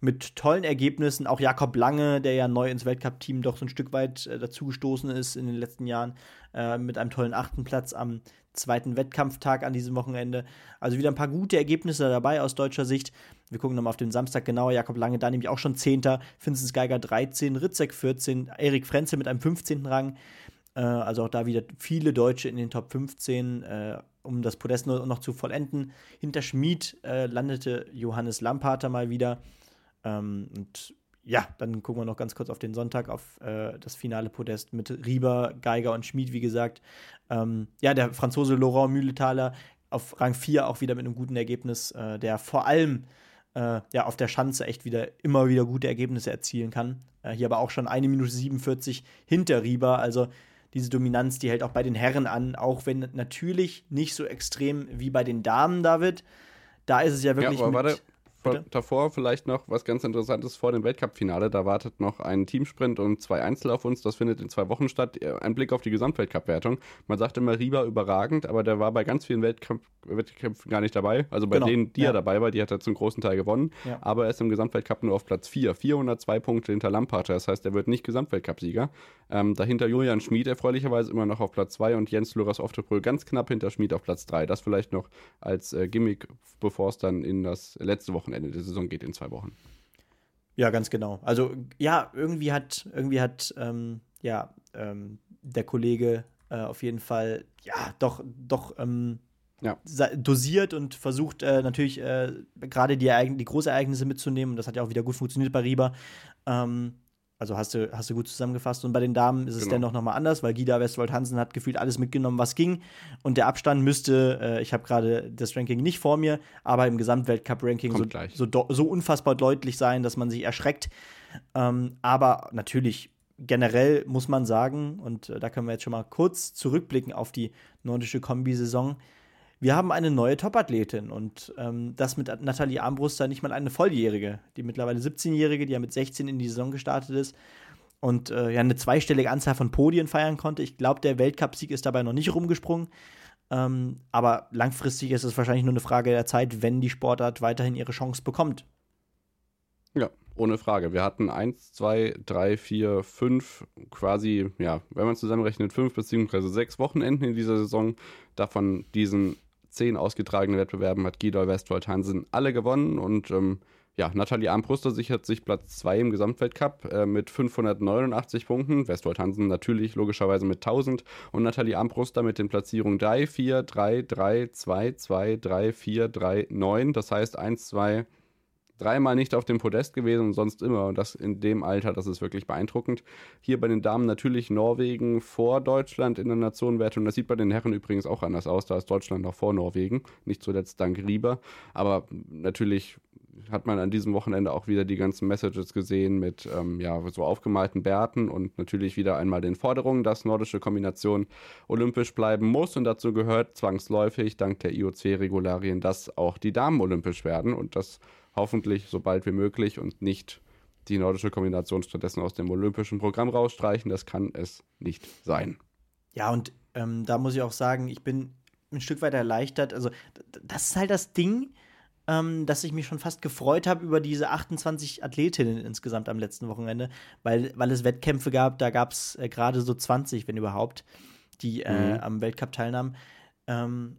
mit tollen Ergebnissen. Auch Jakob Lange, der ja neu ins Weltcup-Team doch so ein Stück weit äh, dazugestoßen ist in den letzten Jahren, äh, mit einem tollen achten Platz am zweiten Wettkampftag an diesem Wochenende. Also wieder ein paar gute Ergebnisse dabei aus deutscher Sicht. Wir gucken nochmal auf den Samstag genauer. Jakob Lange da nämlich auch schon Zehnter, Vincent Geiger 13, Ritzek 14, Erik Frenzel mit einem 15. Rang. Äh, also auch da wieder viele Deutsche in den Top 15, äh, um das Podest noch zu vollenden. Hinter Schmid äh, landete Johannes Lamparter mal wieder. Ähm, und ja, dann gucken wir noch ganz kurz auf den Sonntag, auf äh, das finale Podest mit Rieber, Geiger und Schmid, wie gesagt. Ähm, ja, der Franzose Laurent Mühletaler auf Rang 4 auch wieder mit einem guten Ergebnis, äh, der vor allem äh, ja, auf der Schanze echt wieder immer wieder gute Ergebnisse erzielen kann. Äh, hier aber auch schon eine Minute 47 hinter Rieber. Also diese Dominanz, die hält auch bei den Herren an, auch wenn natürlich nicht so extrem wie bei den Damen, David. Da ist es ja wirklich. ja, aber mit, warte, Bitte? davor vielleicht noch was ganz Interessantes vor dem Weltcup-Finale. Da wartet noch ein Teamsprint und zwei Einzel auf uns. Das findet in zwei Wochen statt. Äh, Ein Blick auf die Gesamtweltcup-Wertung. Man sagt immer Rieber überragend, aber der war bei ganz vielen Weltcup, Wettkämpfen gar nicht dabei. Also bei Genau, denen, die ja. er dabei war, die hat er zum großen Teil gewonnen. Ja. Aber er ist im Gesamtweltcup nur auf Platz 4. 402 Punkte hinter Lampater. Das heißt, er wird nicht Gesamtweltcup-Sieger. Ähm, dahinter Julian Schmid erfreulicherweise immer noch auf Platz 2 und Jens Luras Oftebrüll ganz knapp hinter Schmid auf Platz 3. Das vielleicht noch als äh, Gimmick, bevor es dann in das letzte Wochenende der Saison geht, in zwei Wochen. Ja, ganz genau. Also ja, irgendwie hat, irgendwie hat ähm, ja, ähm, der Kollege äh, auf jeden Fall, ja, doch, doch ähm, Ja. dosiert und versucht äh, natürlich äh, gerade die, Ereign- die Großereignisse mitzunehmen. Und das hat ja auch wieder gut funktioniert bei Rieber. Ähm, also hast du, hast du gut zusammengefasst. Und bei den Damen ist es Genau. dennoch nochmal anders, weil Gida Westwold Hansen hat gefühlt alles mitgenommen, was ging. Und der Abstand müsste, äh, ich habe gerade das Ranking nicht vor mir, aber im Gesamtweltcup-Ranking so, so, so unfassbar deutlich sein, dass man sich erschreckt. Ähm, aber natürlich generell muss man sagen, und äh, da können wir jetzt schon mal kurz zurückblicken auf die nordische Kombi-Saison. Wir haben eine neue Topathletin und ähm, das mit Nathalie Armbruster nicht mal eine Volljährige, die mittlerweile 17-Jährige, die ja mit 16 in die Saison gestartet ist und äh, ja eine zweistellige Anzahl von Podien feiern konnte. Ich glaube, der Weltcupsieg ist dabei noch nicht rumgesprungen. Ähm, aber langfristig ist es wahrscheinlich nur eine Frage der Zeit, wenn die Sportart weiterhin ihre Chance bekommt. Ja, ohne Frage. Wir hatten eins, zwei, drei, vier, fünf, quasi, ja, wenn man zusammenrechnet, fünf beziehungsweise sechs Wochenenden in dieser Saison. Davon diesen zehn ausgetragenen Wettbewerben hat Gidol Westfold Hansen alle gewonnen und ähm, ja, Nathalie Armbruster sichert sich Platz 2 im Gesamtweltcup äh, mit 589 Punkten. Westfold Hansen natürlich logischerweise mit 1000 und Nathalie Armbruster mit den Platzierungen 3, 4, 3, 3, 2, 2, 3, 4, 3, 9. Das heißt 1, 2, dreimal nicht auf dem Podest gewesen und sonst immer. Und das in dem Alter, das ist wirklich beeindruckend. Hier bei den Damen natürlich Norwegen vor Deutschland in der Nationenwertung. Das sieht bei den Herren übrigens auch anders aus. Da ist Deutschland noch vor Norwegen. Nicht zuletzt dank Rieber. Aber natürlich hat man an diesem Wochenende auch wieder die ganzen Messages gesehen mit ähm, ja, so aufgemalten Bärten und natürlich wieder einmal den Forderungen, dass nordische Kombination olympisch bleiben muss. Und dazu gehört zwangsläufig dank der IOC-Regularien, dass auch die Damen olympisch werden und das hoffentlich so bald wie möglich und nicht die nordische Kombination stattdessen aus dem olympischen Programm rausstreichen. Das kann es nicht sein. Ja, und ähm, da muss ich auch sagen, ich bin ein Stück weit erleichtert. Also, das ist halt das Ding, ähm, dass ich mich schon fast gefreut habe über diese 28 Athletinnen insgesamt am letzten Wochenende, weil, weil es Wettkämpfe gab, da gab es äh, gerade so 20, wenn überhaupt, die äh, Mhm. am Weltcup teilnahmen. Ähm,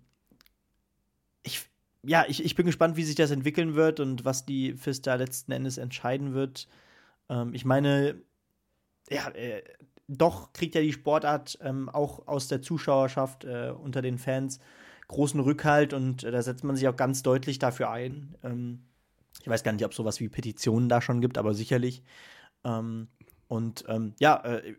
ja, ich, ich bin gespannt, wie sich das entwickeln wird und was die FIS da letzten Endes entscheiden wird. Ähm, ich meine, ja, äh, doch kriegt ja die Sportart ähm, auch aus der Zuschauerschaft äh, unter den Fans großen Rückhalt und äh, da setzt man sich auch ganz deutlich dafür ein. Ähm, ich weiß gar nicht, ob es sowas wie Petitionen da schon gibt, aber sicherlich. Ähm, und ähm, ja, äh,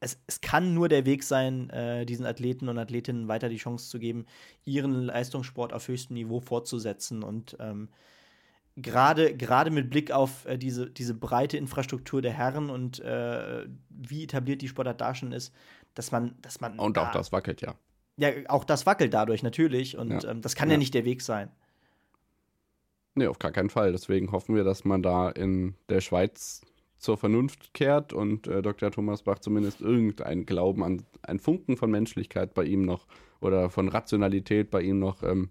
es, es kann nur der Weg sein, äh, diesen Athleten und Athletinnen weiter die Chance zu geben, ihren Leistungssport auf höchstem Niveau fortzusetzen. Und ähm, gerade mit Blick auf äh, diese, diese breite Infrastruktur der Herren und äh, wie etabliert die Sportart da schon ist, dass man, dass man Und auch da- das wackelt ja. ja, auch das wackelt dadurch natürlich und Ja. ähm, das kann ja. Ja. nicht der Weg sein. Nee, auf gar keinen Fall. Deswegen hoffen wir, dass man da in der Schweiz zur Vernunft kehrt und äh, Dr. Thomas Bach zumindest irgendeinen Glauben an einen Funken von Menschlichkeit bei ihm noch oder von Rationalität bei ihm noch ähm,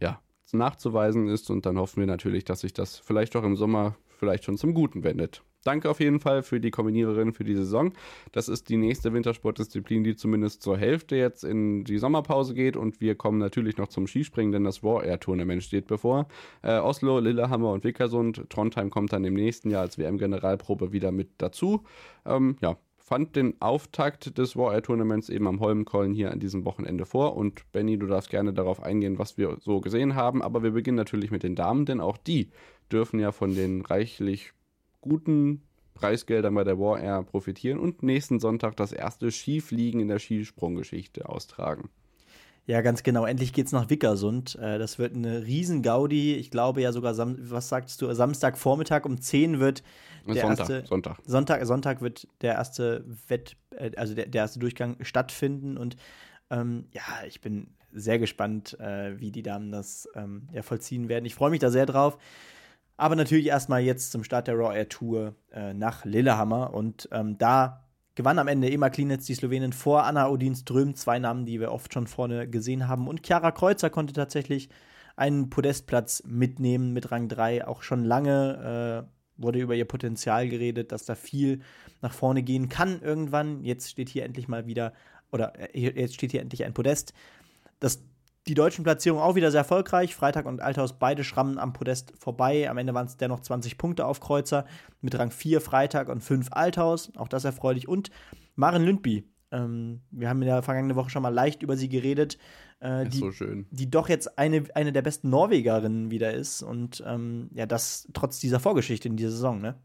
ja, nachzuweisen ist. Und dann hoffen wir natürlich, dass sich das vielleicht auch im Sommer vielleicht schon zum Guten wendet. Danke auf jeden Fall für die Kombiniererin für die Saison. Das ist die nächste Wintersportdisziplin, die zumindest zur Hälfte jetzt in die Sommerpause geht. Und wir kommen natürlich noch zum Skispringen, denn das War Air Tournament steht bevor. Äh, Oslo, Lillehammer und Vickersund. Trondheim kommt dann im nächsten Jahr als WM-Generalprobe wieder mit dazu. Ähm, ja, fand den Auftakt des War Air Tournaments eben am Holmenkollen hier an diesem Wochenende vor. Und Benny, du darfst gerne darauf eingehen, was wir so gesehen haben. Aber wir beginnen natürlich mit den Damen, denn auch die dürfen ja von den reichlich guten Preisgeldern bei der War Air profitieren und nächsten Sonntag das erste Skifliegen in der Skisprunggeschichte austragen. Ja, ganz genau. Endlich geht's nach Vickersund. Äh, das wird eine riesen Gaudi. Ich glaube ja sogar, was sagst du, Samstagvormittag um 10 wird der Sonntag, erste Sonntag. Sonntag, Sonntag wird der erste Wett, äh, also der, der erste Durchgang stattfinden und ähm, ja, ich bin sehr gespannt, äh, wie die Damen das ähm, ja, vollziehen werden. Ich freue mich da sehr drauf. Aber natürlich erstmal jetzt zum Start der Raw Air Tour äh, nach Lillehammer und ähm, da gewann am Ende Ema Klinitz, die Slowenin, vor Anna Odin Ström, zwei Namen, die wir oft schon vorne gesehen haben. Und Chiara Kreuzer konnte tatsächlich einen Podestplatz mitnehmen mit Rang 3, auch schon lange. Äh, wurde über ihr Potenzial geredet, dass da viel nach vorne gehen kann irgendwann. Jetzt steht hier endlich mal wieder, oder äh, jetzt steht hier endlich ein Podest. Das, die deutschen Platzierungen auch wieder sehr erfolgreich. Freitag und Althaus beide schrammen am Podest vorbei. Am Ende waren es dennoch 20 Punkte auf Kreuzer mit Rang 4 Freitag und 5 Althaus. Auch das erfreulich. Und Maren Lündby. Ähm, wir haben in der vergangenen Woche schon mal leicht über sie geredet. Äh, die, so schön. die doch jetzt eine, eine der besten Norwegerinnen wieder ist. Und ähm, ja, das trotz dieser Vorgeschichte in dieser Saison, ne?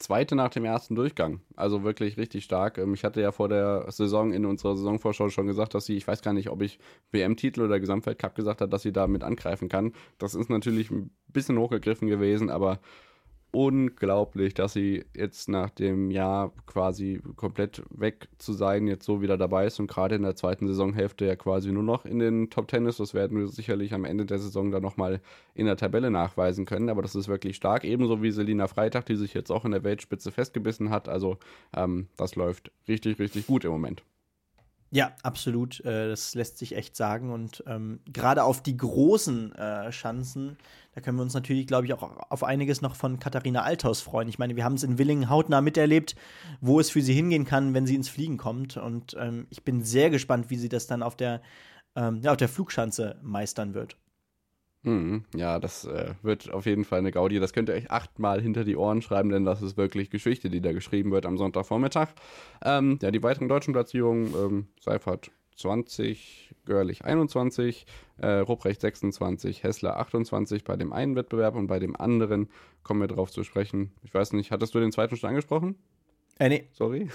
Zweite nach dem ersten Durchgang. Also wirklich richtig stark. Ähm, ich hatte ja vor der Saison in unserer Saisonvorschau schon gesagt, dass sie, ich weiß gar nicht, ob ich WM-Titel oder Gesamtweltcup gesagt habe, dass sie da mit angreifen kann. Das ist natürlich ein bisschen hochgegriffen gewesen, aber unglaublich, dass sie jetzt nach dem Jahr quasi komplett weg zu sein, jetzt so wieder dabei ist und gerade in der zweiten Saisonhälfte ja quasi nur noch in den Top Ten ist. Das werden wir sicherlich am Ende der Saison dann nochmal in der Tabelle nachweisen können, aber das ist wirklich stark. Ebenso wie Selina Freitag, die sich jetzt auch in der Weltspitze festgebissen hat. Also ähm, das läuft richtig, richtig gut im Moment. Ja, absolut. Äh, das lässt sich echt sagen. Und ähm, gerade auf die großen äh, Schanzen, da können wir uns natürlich, glaube ich, auch auf einiges noch von Katharina Althaus freuen. Ich meine, wir haben es in Willingen hautnah miterlebt, wo es für sie hingehen kann, wenn sie ins Fliegen kommt. Und ähm, ich bin sehr gespannt, wie sie das dann auf der, ähm, ja, auf der Flugschanze meistern wird. Mhm, ja, das äh, wird auf jeden Fall eine Gaudi. Das könnt ihr euch achtmal hinter die Ohren schreiben, denn das ist wirklich Geschichte, die da geschrieben wird am Sonntagvormittag. Ähm, ja, die weiteren deutschen Platzierungen, ähm, Seifert 20, Görlich 21, äh, Ruprecht 26, Hessler 28 bei dem einen Wettbewerb und bei dem anderen kommen wir drauf zu sprechen. Ich weiß nicht, hattest du den zweiten schon angesprochen? Äh, nee. Sorry.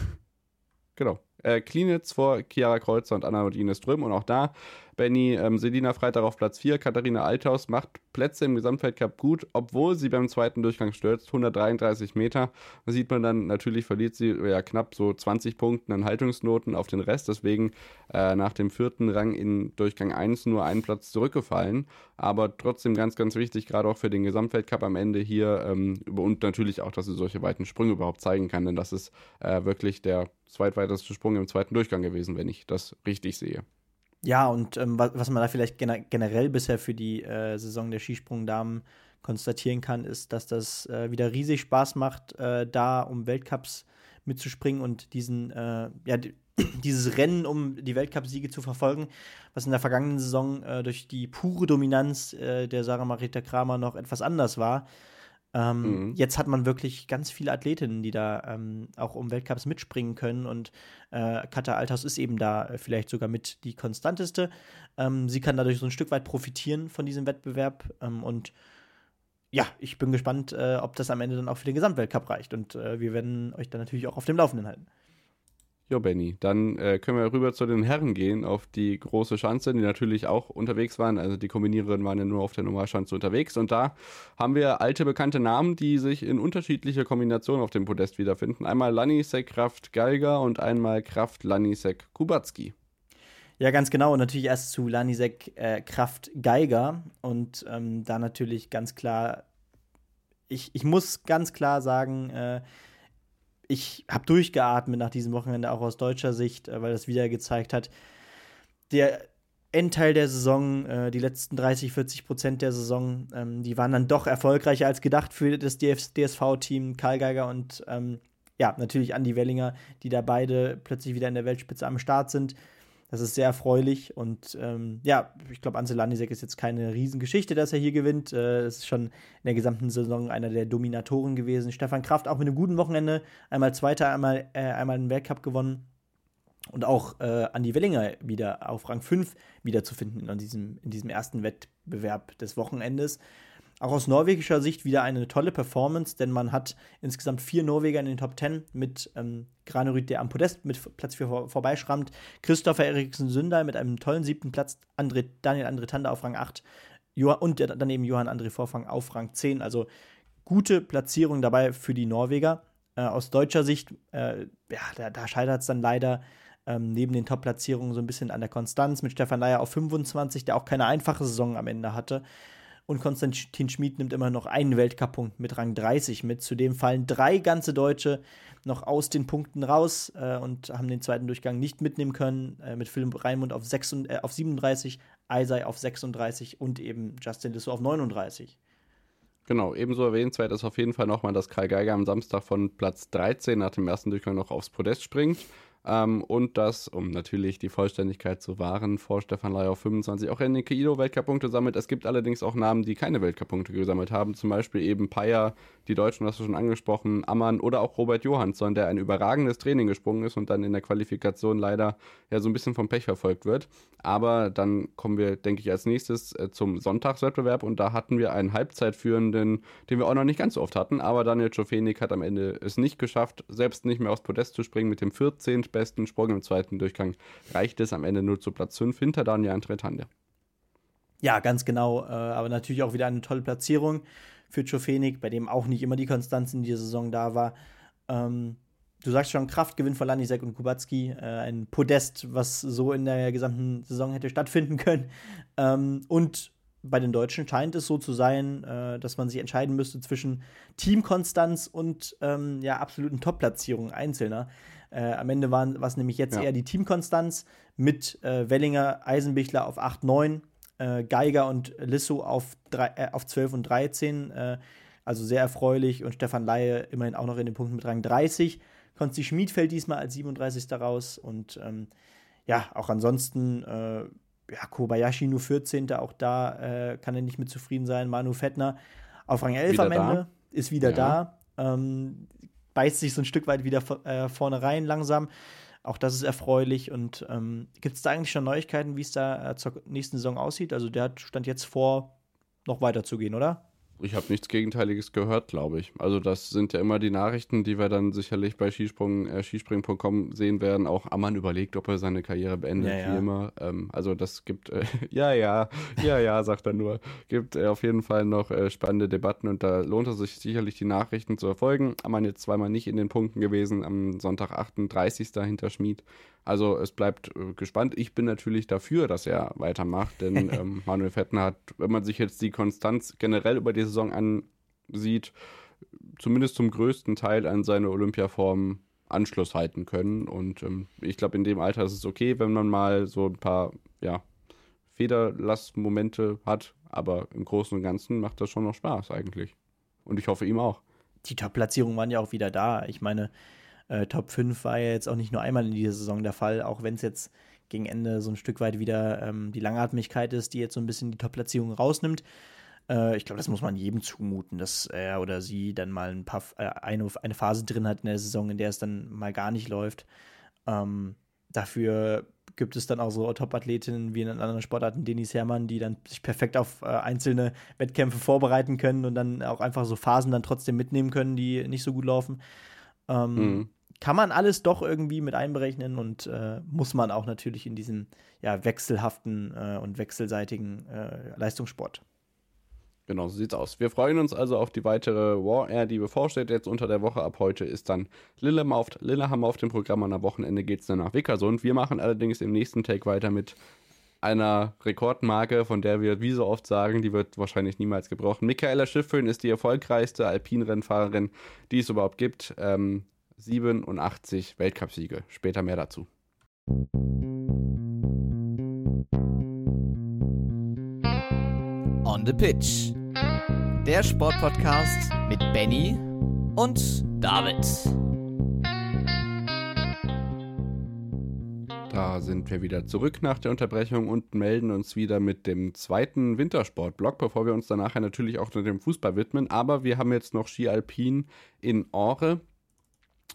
genau. Äh, Klinitz vor Chiara Kreuzer und Anna und Ines Ström und auch da Benny ähm, Selina Freitag auf Platz 4, Katharina Althaus macht Plätze im Gesamtweltcup gut, obwohl sie beim zweiten Durchgang stürzt, 133 Meter. Da sieht man dann, natürlich verliert sie ja knapp so 20 Punkte an Haltungsnoten auf den Rest, deswegen äh, nach dem vierten Rang in Durchgang 1 nur einen Platz zurückgefallen. Aber trotzdem ganz, ganz wichtig, gerade auch für den Gesamtweltcup am Ende hier ähm, und natürlich auch, dass sie solche weiten Sprünge überhaupt zeigen kann, denn das ist äh, wirklich der zweitweiteste Sprung im zweiten Durchgang gewesen, wenn ich das richtig sehe. Ja, und ähm, was, was, man da vielleicht generell bisher für die äh, Saison der Skisprungdamen konstatieren kann, ist, dass das äh, wieder riesig Spaß macht, äh, da um Weltcups mitzuspringen und diesen, äh, ja, dieses Rennen um die Weltcupsiege zu verfolgen, was in der vergangenen Saison äh, durch die pure Dominanz äh, der Sarah Marita Kramer noch etwas anders war. Ähm, mhm. Jetzt hat man wirklich ganz viele Athletinnen, die da ähm, auch um Weltcups mitspringen können und äh, Katja Althaus ist eben da äh, vielleicht sogar mit die konstanteste. Ähm, sie kann dadurch so ein Stück weit profitieren von diesem Wettbewerb ähm, und ja, ich bin gespannt, äh, ob das am Ende dann auch für den Gesamtweltcup reicht und äh, wir werden euch dann natürlich auch auf dem Laufenden halten. Jo, Benny, dann äh, können wir rüber zu den Herren gehen, auf die große Schanze, die natürlich auch unterwegs waren. Also die Kombiniererinnen waren ja nur auf der Normalschanze unterwegs. Und da haben wir alte bekannte Namen, die sich in unterschiedlicher Kombination auf dem Podest wiederfinden. Einmal Lanisek Kraft Geiger und einmal Kraft Lanisek Kubacki. Ja, ganz genau. Und natürlich erst zu Lanisek äh, Kraft Geiger. Und ähm, da natürlich ganz klar, ich, ich muss ganz klar sagen, äh, ich habe durchgeatmet nach diesem Wochenende, auch aus deutscher Sicht, äh, weil das wieder gezeigt hat, der Endteil der Saison, äh, die letzten 30, 40 Prozent der Saison, ähm, die waren dann doch erfolgreicher als gedacht für das DSV-Team, Karl Geiger und ähm, ja, natürlich Andy Wellinger, die da beide plötzlich wieder in der Weltspitze am Start sind. Das ist sehr erfreulich und ähm, ja, ich glaube, Ansel Landisek ist jetzt keine Riesengeschichte, dass er hier gewinnt. Äh, ist schon in der gesamten Saison einer der Dominatoren gewesen. Stefan Kraft auch mit einem guten Wochenende, einmal Zweiter, einmal, äh, einmal einen Weltcup gewonnen. Und auch äh, Andi Wellinger wieder auf Rang 5 wiederzufinden in diesem, in diesem ersten Wettbewerb des Wochenendes. Auch aus norwegischer Sicht wieder eine tolle Performance, denn man hat insgesamt vier Norweger in den Top 10 mit ähm, Granerüt, der am Podest mit Platz 4 vor, vorbeischrammt, Christopher Eriksen Sünder mit einem tollen siebten Platz, André, Daniel André Tander auf Rang 8 und daneben Johann André Vorfang auf Rang 10. Also gute Platzierung dabei für die Norweger. Äh, aus deutscher Sicht, äh, ja, da, da scheitert es dann leider ähm, neben den Top-Platzierungen so ein bisschen an der Konstanz mit Stefan Leier auf 25, der auch keine einfache Saison am Ende hatte. Und Konstantin Schmid nimmt immer noch einen Weltcup-Punkt mit Rang 30 mit. Zudem fallen drei ganze Deutsche noch aus den Punkten raus äh, und haben den zweiten Durchgang nicht mitnehmen können. Äh, mit Philipp Raimund auf, 6, äh, auf 37, Eisei auf 36 und eben Justin Lissow auf 39. Genau, ebenso erwähnenswert ist auf jeden Fall nochmal, dass Kai Geiger am Samstag von Platz 13 nach dem ersten Durchgang noch aufs Podest springt. Ähm, und dass, um natürlich die Vollständigkeit zu wahren, vor Stefan Lai auf 25 auch Enrique Ido Weltcup-Punkte sammelt. Es gibt allerdings auch Namen, die keine Weltcup-Punkte gesammelt haben. Zum Beispiel eben Paya, die Deutschen hast du schon angesprochen, Ammann oder auch Robert Johansson, der ein überragendes Training gesprungen ist und dann in der Qualifikation leider ja so ein bisschen vom Pech verfolgt wird. Aber dann kommen wir, denke ich, als nächstes äh, zum Sonntagswettbewerb und da hatten wir einen Halbzeitführenden, den wir auch noch nicht ganz so oft hatten, aber Daniel Czofenik hat am Ende es nicht geschafft, selbst nicht mehr aufs Podest zu springen mit dem 14 besten Sprung im zweiten Durchgang reicht es am Ende nur zu Platz 5 hinter Daniel Antretande. Ja, ganz genau. Äh, aber natürlich auch wieder eine tolle Platzierung für Czofenik, bei dem auch nicht immer die Konstanz in dieser Saison da war. Ähm, du sagst schon, Kraftgewinn von Lanisek und Kubacki, äh, ein Podest, was so in der gesamten Saison hätte stattfinden können. Ähm, und bei den Deutschen scheint es so zu sein, äh, dass man sich entscheiden müsste zwischen Teamkonstanz und ähm, ja, absoluten Top-Platzierungen Einzelner. Äh, am Ende war es nämlich jetzt ja. eher die Teamkonstanz mit äh, Wellinger, Eisenbichler auf 8, 9, äh, Geiger und Lissow auf, äh, auf 12 und 13. Äh, also sehr erfreulich und Stefan Laie immerhin auch noch in den Punkten mit Rang 30. Konsti Schmid fällt diesmal als 37. raus und ähm, ja, auch ansonsten äh, ja, Kobayashi nur 14. Auch da kann er nicht mit zufrieden sein. Manu Fettner auf Rang 11 wieder am Ende da. ist wieder ja. da. Ähm, beißt sich so ein Stück weit wieder äh, vorne rein langsam. Auch das ist erfreulich. Und ähm, gibt es da eigentlich schon Neuigkeiten, wie es da äh, zur nächsten Saison aussieht? Also der stand jetzt vor, noch weiter zu gehen, oder? Ich habe nichts Gegenteiliges gehört, glaube ich. Also das sind ja immer die Nachrichten, die wir dann sicherlich bei Skisprung, äh, Skispringen.com sehen werden. Auch Ammann überlegt, ob er seine Karriere beendet, ja, ja. wie immer. Ähm, also das gibt, äh, ja, ja, ja, ja, sagt er nur. Gibt äh, auf jeden Fall noch äh, spannende Debatten und da lohnt es sich sicherlich, die Nachrichten zu verfolgen. Ammann jetzt zweimal nicht in den Punkten gewesen, am Sonntag 38. hinter Schmid. Also es bleibt äh, gespannt. Ich bin natürlich dafür, dass er weitermacht, denn ähm, Manuel Fettner hat, wenn man sich jetzt die Konstanz generell über die Saison ansieht, zumindest zum größten Teil an seine Olympiaform Anschluss halten können. Und ähm, ich glaube, in dem Alter ist es okay, wenn man mal so ein paar ja, Federlassmomente hat. Aber im Großen und Ganzen macht das schon noch Spaß eigentlich. Und ich hoffe ihm auch. Die Top-Platzierungen waren ja auch wieder da. Ich meine, äh, Top 5 war ja jetzt auch nicht nur einmal in dieser Saison der Fall, auch wenn es jetzt gegen Ende so ein Stück weit wieder ähm, die Langatmigkeit ist, die jetzt so ein bisschen die Top-Platzierung rausnimmt. Äh, ich glaube, das muss man jedem zumuten, dass er oder sie dann mal ein paar, äh, eine, eine Phase drin hat in der Saison, in der es dann mal gar nicht läuft. Ähm, dafür gibt es dann auch so Top-Athletinnen wie in anderen Sportarten, Denis Herrmann, die dann sich perfekt auf äh, einzelne Wettkämpfe vorbereiten können und dann auch einfach so Phasen dann trotzdem mitnehmen können, die nicht so gut laufen. Ähm, mhm kann man alles doch irgendwie mit einberechnen und äh, muss man auch natürlich in diesem ja, wechselhaften äh, und wechselseitigen äh, Leistungssport. Genau, so sieht's aus. Wir freuen uns also auf die weitere War Air, die bevorsteht. Jetzt unter der Woche ab heute ist dann Lillehammer auf, Lillehammer auf dem Programm. Und am Wochenende geht es dann nach Wickersund. Wir machen allerdings im nächsten Take weiter mit einer Rekordmarke, von der wir wie so oft sagen, die wird wahrscheinlich niemals gebrochen. Michaela Schiffrin ist die erfolgreichste Alpinrennfahrerin, die es überhaupt gibt. Ähm, 87 Weltcupsiege. Später mehr dazu. On the Pitch. Der Sportpodcast mit Benny und David. Da sind wir wieder zurück nach der Unterbrechung und melden uns wieder mit dem zweiten Wintersportblock, bevor wir uns danach natürlich auch dem Fußball widmen. Aber wir haben jetzt noch Ski Alpin in Ore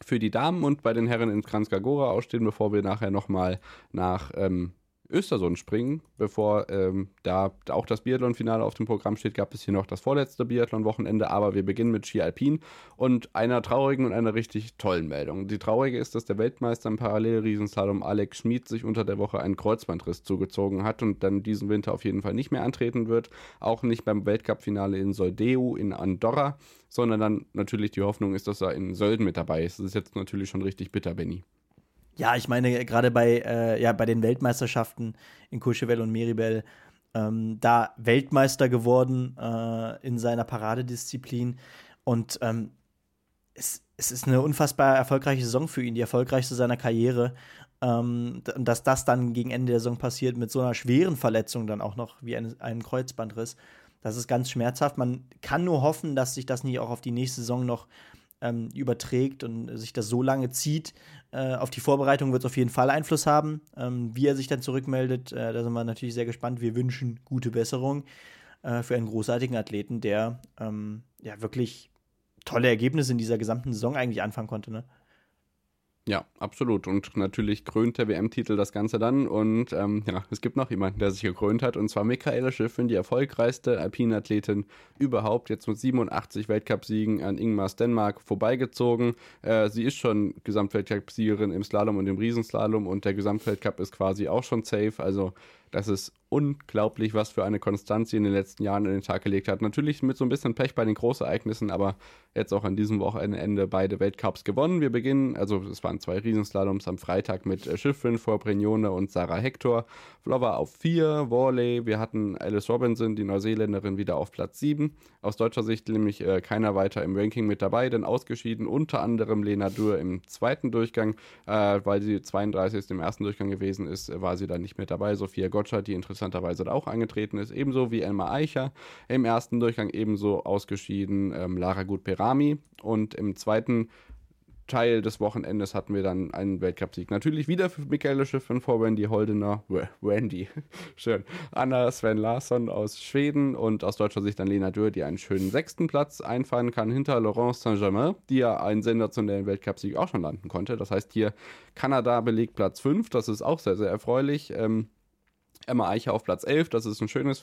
für die Damen und bei den Herren in Kranzkagora ausstehen, bevor wir nachher nochmal nach ähm, Östersund springen. Bevor ähm, da auch das Biathlon-Finale auf dem Programm steht, gab es hier noch das vorletzte Biathlon-Wochenende, aber wir beginnen mit Ski Alpin und einer traurigen und einer richtig tollen Meldung. Die traurige ist, dass der Weltmeister im Parallelriesenslalom Alex Schmid sich unter der Woche einen Kreuzbandriss zugezogen hat und dann diesen Winter auf jeden Fall nicht mehr antreten wird. Auch nicht beim Weltcup-Finale in Soldeu in Andorra, sondern dann natürlich die Hoffnung ist, dass er in Sölden mit dabei ist. Das ist jetzt natürlich schon richtig bitter, Benny. Ja, ich meine, gerade bei, äh, ja, bei den Weltmeisterschaften in Courchevel und Meribel ähm, da Weltmeister geworden äh, in seiner Paradedisziplin. Und ähm, es, es, ist eine unfassbar erfolgreiche Saison für ihn, die erfolgreichste seiner Karriere. Ähm, dass das dann gegen Ende der Saison passiert mit so einer schweren Verletzung dann auch noch wie ein, einem Kreuzbandriss, das ist ganz schmerzhaft. Man kann nur hoffen, dass sich das nicht auch auf die nächste Saison noch ähm, überträgt und sich das so lange zieht. Äh, auf die Vorbereitung wird es auf jeden Fall Einfluss haben. Ähm, wie er sich dann zurückmeldet, äh, da sind wir natürlich sehr gespannt. Wir wünschen gute Besserung äh, für einen großartigen Athleten, der ähm, ja wirklich tolle Ergebnisse in dieser gesamten Saison eigentlich anfangen konnte. Ne? Ja, absolut. Und natürlich krönt der WM-Titel das Ganze dann. Und ähm, ja, es gibt noch jemanden, der sich gekrönt hat. Und zwar Michaela Schiffrin, die erfolgreichste Alpinathletin überhaupt. Jetzt mit 87 Weltcupsiegen an Ingmar Stenmark vorbeigezogen. Äh, sie ist schon Gesamtweltcup-Siegerin im Slalom und im Riesenslalom. Und der Gesamtweltcup ist quasi auch schon safe. Also das ist unglaublich, was für eine Konstanz sie in den letzten Jahren in den Tag gelegt hat. Natürlich mit so ein bisschen Pech bei den Großereignissen, aber jetzt auch an diesem Wochenende beide Weltcups gewonnen. Wir beginnen, also es waren zwei Riesenslaloms am Freitag mit äh, Schiffrin vor Brignone und Sarah Hector. Flower auf vier, Worley. Wir hatten Alice Robinson, die Neuseeländerin, wieder auf Platz sieben. Aus deutscher Sicht nämlich äh, keiner weiter im Ranking mit dabei, denn ausgeschieden unter anderem Lena Dürr im zweiten Durchgang, äh, weil sie 32. im ersten Durchgang gewesen ist, war sie dann nicht mehr dabei. Sophia Gottschalk, die interessant interessanterweise auch angetreten ist, ebenso wie Elmar Eicher. Im ersten Durchgang ebenso ausgeschieden ähm, Lara Gut-Perami und im zweiten Teil des Wochenendes hatten wir dann einen Weltcupsieg. Natürlich wieder für Michaela Schiffrin vor Wendy Holdener, Wendy, schön, Anna Sven Larsson aus Schweden und aus deutscher Sicht dann Lena Dürr, die einen schönen sechsten Platz einfahren kann hinter Laurence Saint-Germain, die ja einen sensationellen Weltcupsieg auch schon landen konnte. Das heißt hier Kanada belegt Platz 5, das ist auch sehr, sehr erfreulich. Ähm, Emma Eicher auf Platz 11, das ist ein schönes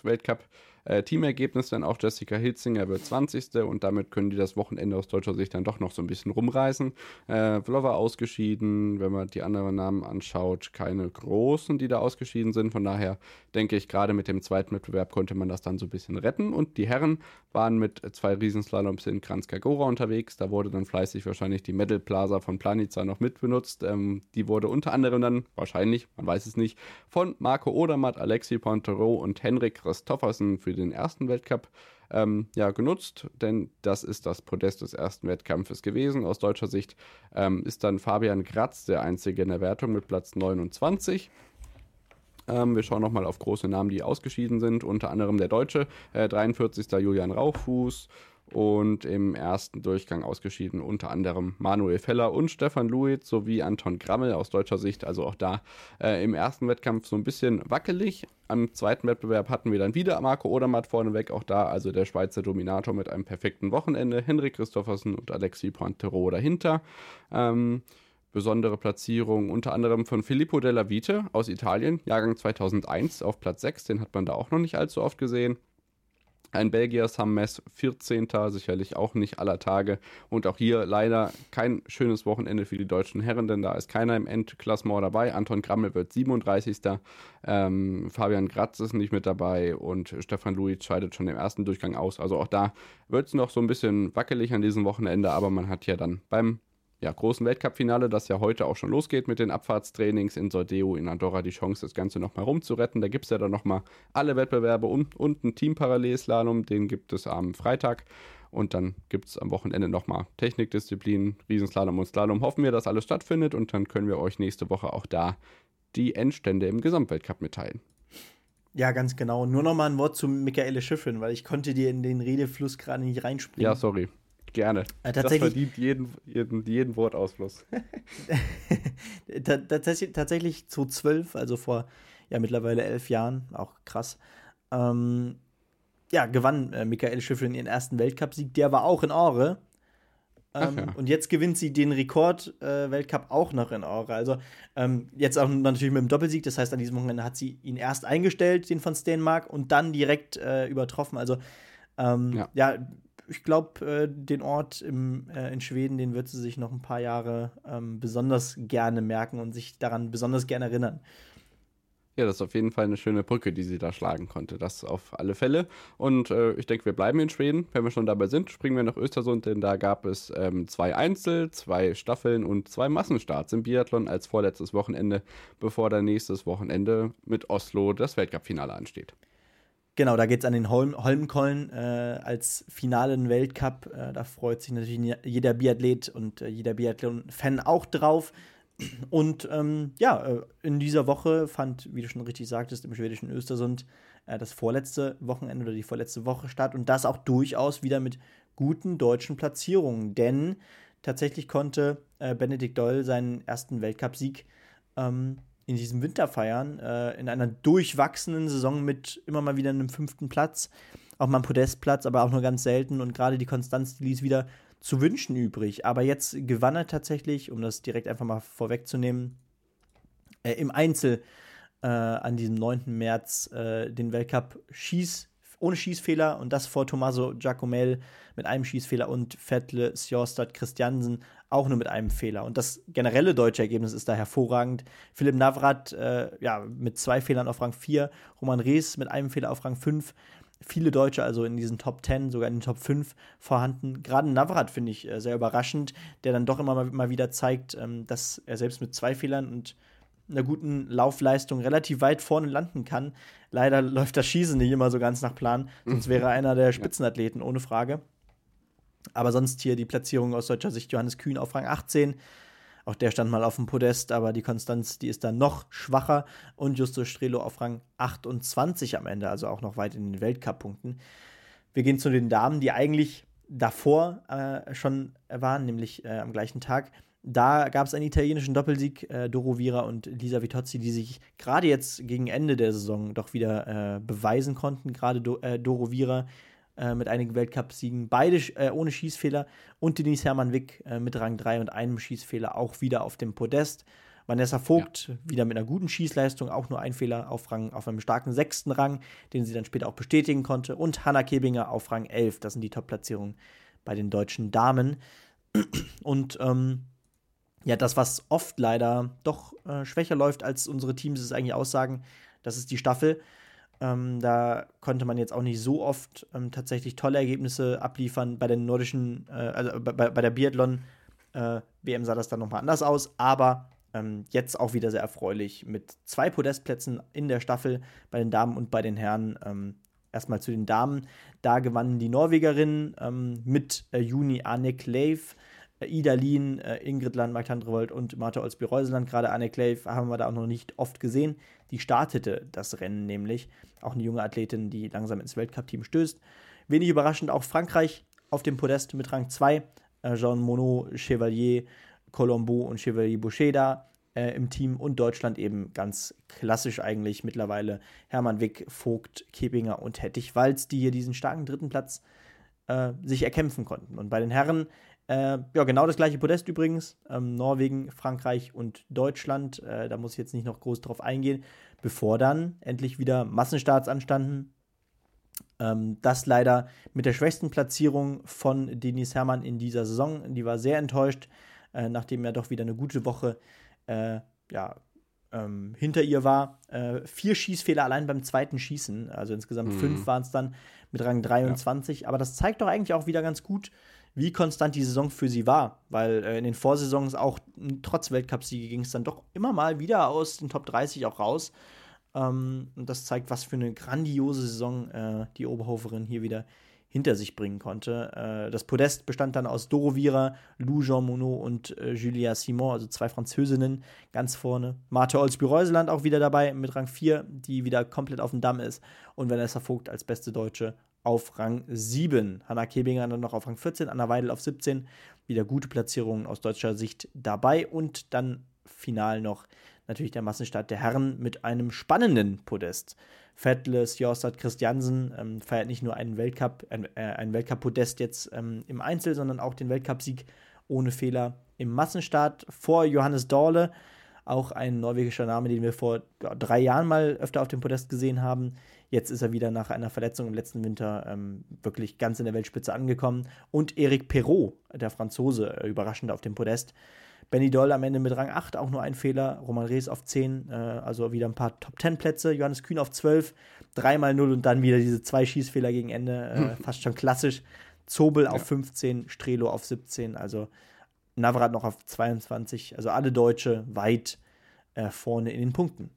Weltcup-Teamergebnis, denn auch Jessica Hitzinger wird 20. und damit können die das Wochenende aus deutscher Sicht dann doch noch so ein bisschen rumreißen. Äh, Vlova ausgeschieden, wenn man die anderen Namen anschaut, keine großen, die da ausgeschieden sind. Von daher denke ich, gerade mit dem zweiten Wettbewerb konnte man das dann so ein bisschen retten. Und die Herren waren mit zwei Riesenslaloms in Kranjska Gora unterwegs. Da wurde dann fleißig wahrscheinlich die Medal Plaza von Planica noch mitbenutzt. Ähm, die wurde unter anderem dann wahrscheinlich, man weiß es nicht, von Marco Odermann hat Alexi Pontero und Henrik Christoffersen für den ersten Weltcup ähm, ja, genutzt, denn das ist das Podest des ersten Wettkampfes gewesen. Aus deutscher Sicht ähm, ist dann Fabian Gratz der Einzige in der Wertung mit Platz 29. Ähm, wir schauen nochmal auf große Namen, die ausgeschieden sind, unter anderem der Deutsche, äh, 43. Julian Rauchfuß und im ersten Durchgang ausgeschieden unter anderem Manuel Feller und Stefan Luiz sowie Anton Grammel aus deutscher Sicht, also auch da äh, im ersten Wettkampf so ein bisschen wackelig. Am zweiten Wettbewerb hatten wir dann wieder Marco Odermatt vorneweg, auch da also der Schweizer Dominator mit einem perfekten Wochenende, Henrik Christoffersen und Alexi Pointero dahinter. Ähm, besondere Platzierung unter anderem von Filippo della Vite aus Italien, Jahrgang 2001 auf Platz 6, den hat man da auch noch nicht allzu oft gesehen. Ein Belgier Sam Mess, 14. sicherlich auch nicht aller Tage. Und auch hier leider kein schönes Wochenende für die deutschen Herren, denn da ist keiner im Endklassement dabei. Anton Grammel wird 37. Ähm, Fabian Gratz ist nicht mit dabei und Stefan Luiz scheidet schon im ersten Durchgang aus. Also auch da wird es noch so ein bisschen wackelig an diesem Wochenende, aber man hat ja dann beim ja, großen Weltcup-Finale, das ja heute auch schon losgeht mit den Abfahrtstrainings in Sordeo, in Andorra, die Chance, das Ganze nochmal rumzuretten. Da gibt es ja dann nochmal alle Wettbewerbe und, und einen Team-Parallelslalom, den gibt es am Freitag. Und dann gibt es am Wochenende nochmal Technikdisziplinen, Riesenslalom und Slalom. Hoffen wir, dass alles stattfindet und dann können wir euch nächste Woche auch da die Endstände im Gesamtweltcup mitteilen. Ja, ganz genau. Nur nochmal ein Wort zu Michaele Schiffrin, weil ich konnte dir in den Redefluss gerade nicht reinspringen. Ja, sorry. Gerne. Äh, tatsächlich, das verdient jeden, jeden, jeden Wortausfluss. tatsächlich, tatsächlich 2012, also vor ja mittlerweile elf Jahren, auch krass, ähm, ja, gewann äh, Michael Schiffrin ihren ersten Weltcupsieg. Der war auch in Ore. Ähm, ja. Und jetzt gewinnt sie den Rekord-Weltcup äh, auch noch in Ore. Also ähm, jetzt auch natürlich mit dem Doppelsieg. Das heißt, an diesem Wochenende hat sie ihn erst eingestellt, den von Stenmark, und dann direkt äh, übertroffen. Also ähm, ja. ja ich glaube, äh, den Ort im, äh, in Schweden, den wird sie sich noch ein paar Jahre ähm, besonders gerne merken und sich daran besonders gerne erinnern. Ja, das ist auf jeden Fall eine schöne Brücke, die sie da schlagen konnte. Das auf alle Fälle. Und äh, ich denke, wir bleiben in Schweden. Wenn wir schon dabei sind, springen wir nach Östersund, denn da gab es ähm, zwei Einzel, zwei Staffeln und zwei Massenstarts im Biathlon als vorletztes Wochenende, bevor dann nächstes Wochenende mit Oslo das Weltcup-Finale ansteht. Genau, da geht es an den Holm Holmkollen äh, als finalen Weltcup. Äh, da freut sich natürlich jeder Biathlet und äh, jeder Biathlon-Fan auch drauf. Und ähm, ja, äh, in dieser Woche fand, wie du schon richtig sagtest, im schwedischen Östersund äh, das vorletzte Wochenende oder die vorletzte Woche statt. Und das auch durchaus wieder mit guten deutschen Platzierungen. Denn tatsächlich konnte äh, Benedikt Doll seinen ersten Weltcupsieg ähm, in diesem Winter feiern, äh, in einer durchwachsenen Saison mit immer mal wieder einem fünften Platz, auch mal einem Podestplatz, aber auch nur ganz selten und gerade die Konstanz, die ließ wieder zu wünschen übrig. Aber jetzt gewann er tatsächlich, um das direkt einfach mal vorwegzunehmen, äh, im Einzel äh, an diesem 9. März äh, den Weltcup Schieß ohne Schießfehler und das vor Tommaso Giacomel mit einem Schießfehler und Vettle Sjostad Christiansen auch nur mit einem Fehler. Und das generelle deutsche Ergebnis ist da hervorragend. Philipp Navrat äh, ja, mit zwei Fehlern auf Rang 4, Roman Rees mit einem Fehler auf Rang 5. Viele Deutsche also in diesen Top 10, sogar in den Top 5 vorhanden. Gerade Navrat finde ich äh, sehr überraschend, der dann doch immer mal, mal wieder zeigt, ähm, dass er selbst mit zwei Fehlern und einer guten Laufleistung relativ weit vorne landen kann. Leider läuft das Schießen nicht immer so ganz nach Plan, sonst wäre er einer der Spitzenathleten, ohne Frage. Aber sonst hier die Platzierung aus deutscher Sicht Johannes Kühn auf Rang 18. Auch der stand mal auf dem Podest, aber die Konstanz, die ist dann noch schwacher. Und Justus Strelo auf Rang 28 am Ende, also auch noch weit in den Weltcup-Punkten. Wir gehen zu den Damen, die eigentlich davor äh, schon waren, nämlich äh, am gleichen Tag. Da gab es einen italienischen Doppelsieg, äh, Doro Vira und Lisa Vitozzi, die sich gerade jetzt gegen Ende der Saison doch wieder äh, beweisen konnten. Gerade Do äh, Doro Vira äh, mit einigen Weltcupsiegen, beide äh, ohne Schießfehler und Denise Hermann Wick äh, mit Rang 3 und einem Schießfehler auch wieder auf dem Podest. Vanessa Vogt ja. wieder mit einer guten Schießleistung, auch nur ein Fehler auf, Rang, auf einem starken sechsten Rang, den sie dann später auch bestätigen konnte. Und Hanna Kebinger auf Rang 11. Das sind die Top-Platzierungen bei den deutschen Damen. Und ähm, ja, das, was oft leider doch äh, schwächer läuft, als unsere Teams es eigentlich aussagen, das ist die Staffel. Ähm, da konnte man jetzt auch nicht so oft ähm, tatsächlich tolle Ergebnisse abliefern. Bei den nordischen, äh, also bei, bei der Biathlon äh, WM sah das dann nochmal anders aus, aber ähm, jetzt auch wieder sehr erfreulich mit zwei Podestplätzen in der Staffel bei den Damen und bei den Herren. Ähm, erstmal zu den Damen. Da gewannen die Norwegerinnen ähm, mit äh, Juni Anne Leif Ida Lien, äh, Ingrid Landmark Tandrevold und Martha Olsby-Reuseland, gerade Anne Clave, haben wir da auch noch nicht oft gesehen. Die startete das Rennen nämlich. Auch eine junge Athletin, die langsam ins Weltcup-Team stößt. Wenig überraschend auch Frankreich auf dem Podest mit Rang 2. Äh, Jean Monod, Chevalier, Colombo und Chevalier Boucher äh, im Team und Deutschland eben ganz klassisch eigentlich mittlerweile Hermann Wick, Vogt, Kebinger und Hettich Walz, die hier diesen starken dritten Platz äh, sich erkämpfen konnten. Und bei den Herren äh, ja, genau das gleiche Podest übrigens. Ähm, Norwegen, Frankreich und Deutschland. Äh, da muss ich jetzt nicht noch groß drauf eingehen, bevor dann endlich wieder Massenstarts anstanden. Ähm, das leider mit der schwächsten Platzierung von Denis Hermann in dieser Saison. Die war sehr enttäuscht, äh, nachdem er doch wieder eine gute Woche äh, ja, ähm, hinter ihr war. Äh, vier Schießfehler allein beim zweiten Schießen. Also insgesamt mhm. fünf waren es dann mit Rang 23. Ja. Aber das zeigt doch eigentlich auch wieder ganz gut, wie konstant die Saison für sie war. Weil äh, in den Vorsaisons auch trotz Weltcupsiege ging es dann doch immer mal wieder aus den Top 30 auch raus. Ähm, und das zeigt, was für eine grandiose Saison äh, die Oberhoferin hier wieder hinter sich bringen konnte. Äh, das Podest bestand dann aus Doro Vira, Lou Jean Monod und äh, Julia Simon, also zwei Französinnen ganz vorne. Martha Olsby-Reuseland auch wieder dabei mit Rang 4, die wieder komplett auf dem Damm ist. Und Vanessa Vogt als beste Deutsche auf Rang 7. Hanna Kebinger dann noch auf Rang 14, Anna Weidel auf 17. Wieder gute Platzierungen aus deutscher Sicht dabei. Und dann final noch natürlich der Massenstart der Herren mit einem spannenden Podest. Vettles, Jostad, Christiansen ähm, feiert nicht nur einen Weltcup, äh, ein Weltcup-Podest jetzt ähm, im Einzel, sondern auch den Weltcupsieg ohne Fehler im Massenstart vor Johannes Dorle. Auch ein norwegischer Name, den wir vor ja, drei Jahren mal öfter auf dem Podest gesehen haben. Jetzt ist er wieder nach einer Verletzung im letzten Winter ähm, wirklich ganz in der Weltspitze angekommen. Und Eric Perrault, der Franzose, äh, überraschend auf dem Podest. Benny Doll am Ende mit Rang 8, auch nur ein Fehler. Roman Rees auf 10, äh, also wieder ein paar Top-10-Plätze. Johannes Kühn auf 12, 3 mal 0 und dann wieder diese zwei Schießfehler gegen Ende. Äh. Fast schon klassisch. Zobel ja. auf 15, Strelo auf 17, also Navrat noch auf 22. Also alle Deutsche weit äh, vorne in den Punkten.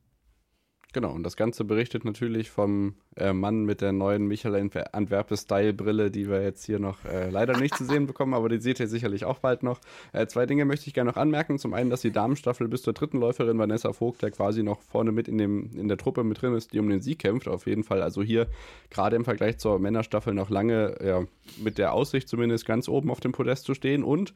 Genau, und das Ganze berichtet natürlich vom äh, Mann mit der neuen Michael Antwerpe-Style-Brille, die wir jetzt hier noch äh, leider nicht zu sehen bekommen, aber die seht ihr sicherlich auch bald noch. Äh, zwei Dinge möchte ich gerne noch anmerken. Zum einen, dass die Damenstaffel bis zur dritten Läuferin Vanessa Vogt, der quasi noch vorne mit in, dem, in der Truppe mit drin ist, die um den Sieg kämpft, auf jeden Fall. Also hier gerade im Vergleich zur Männerstaffel noch lange ja, mit der Aussicht zumindest ganz oben auf dem Podest zu stehen und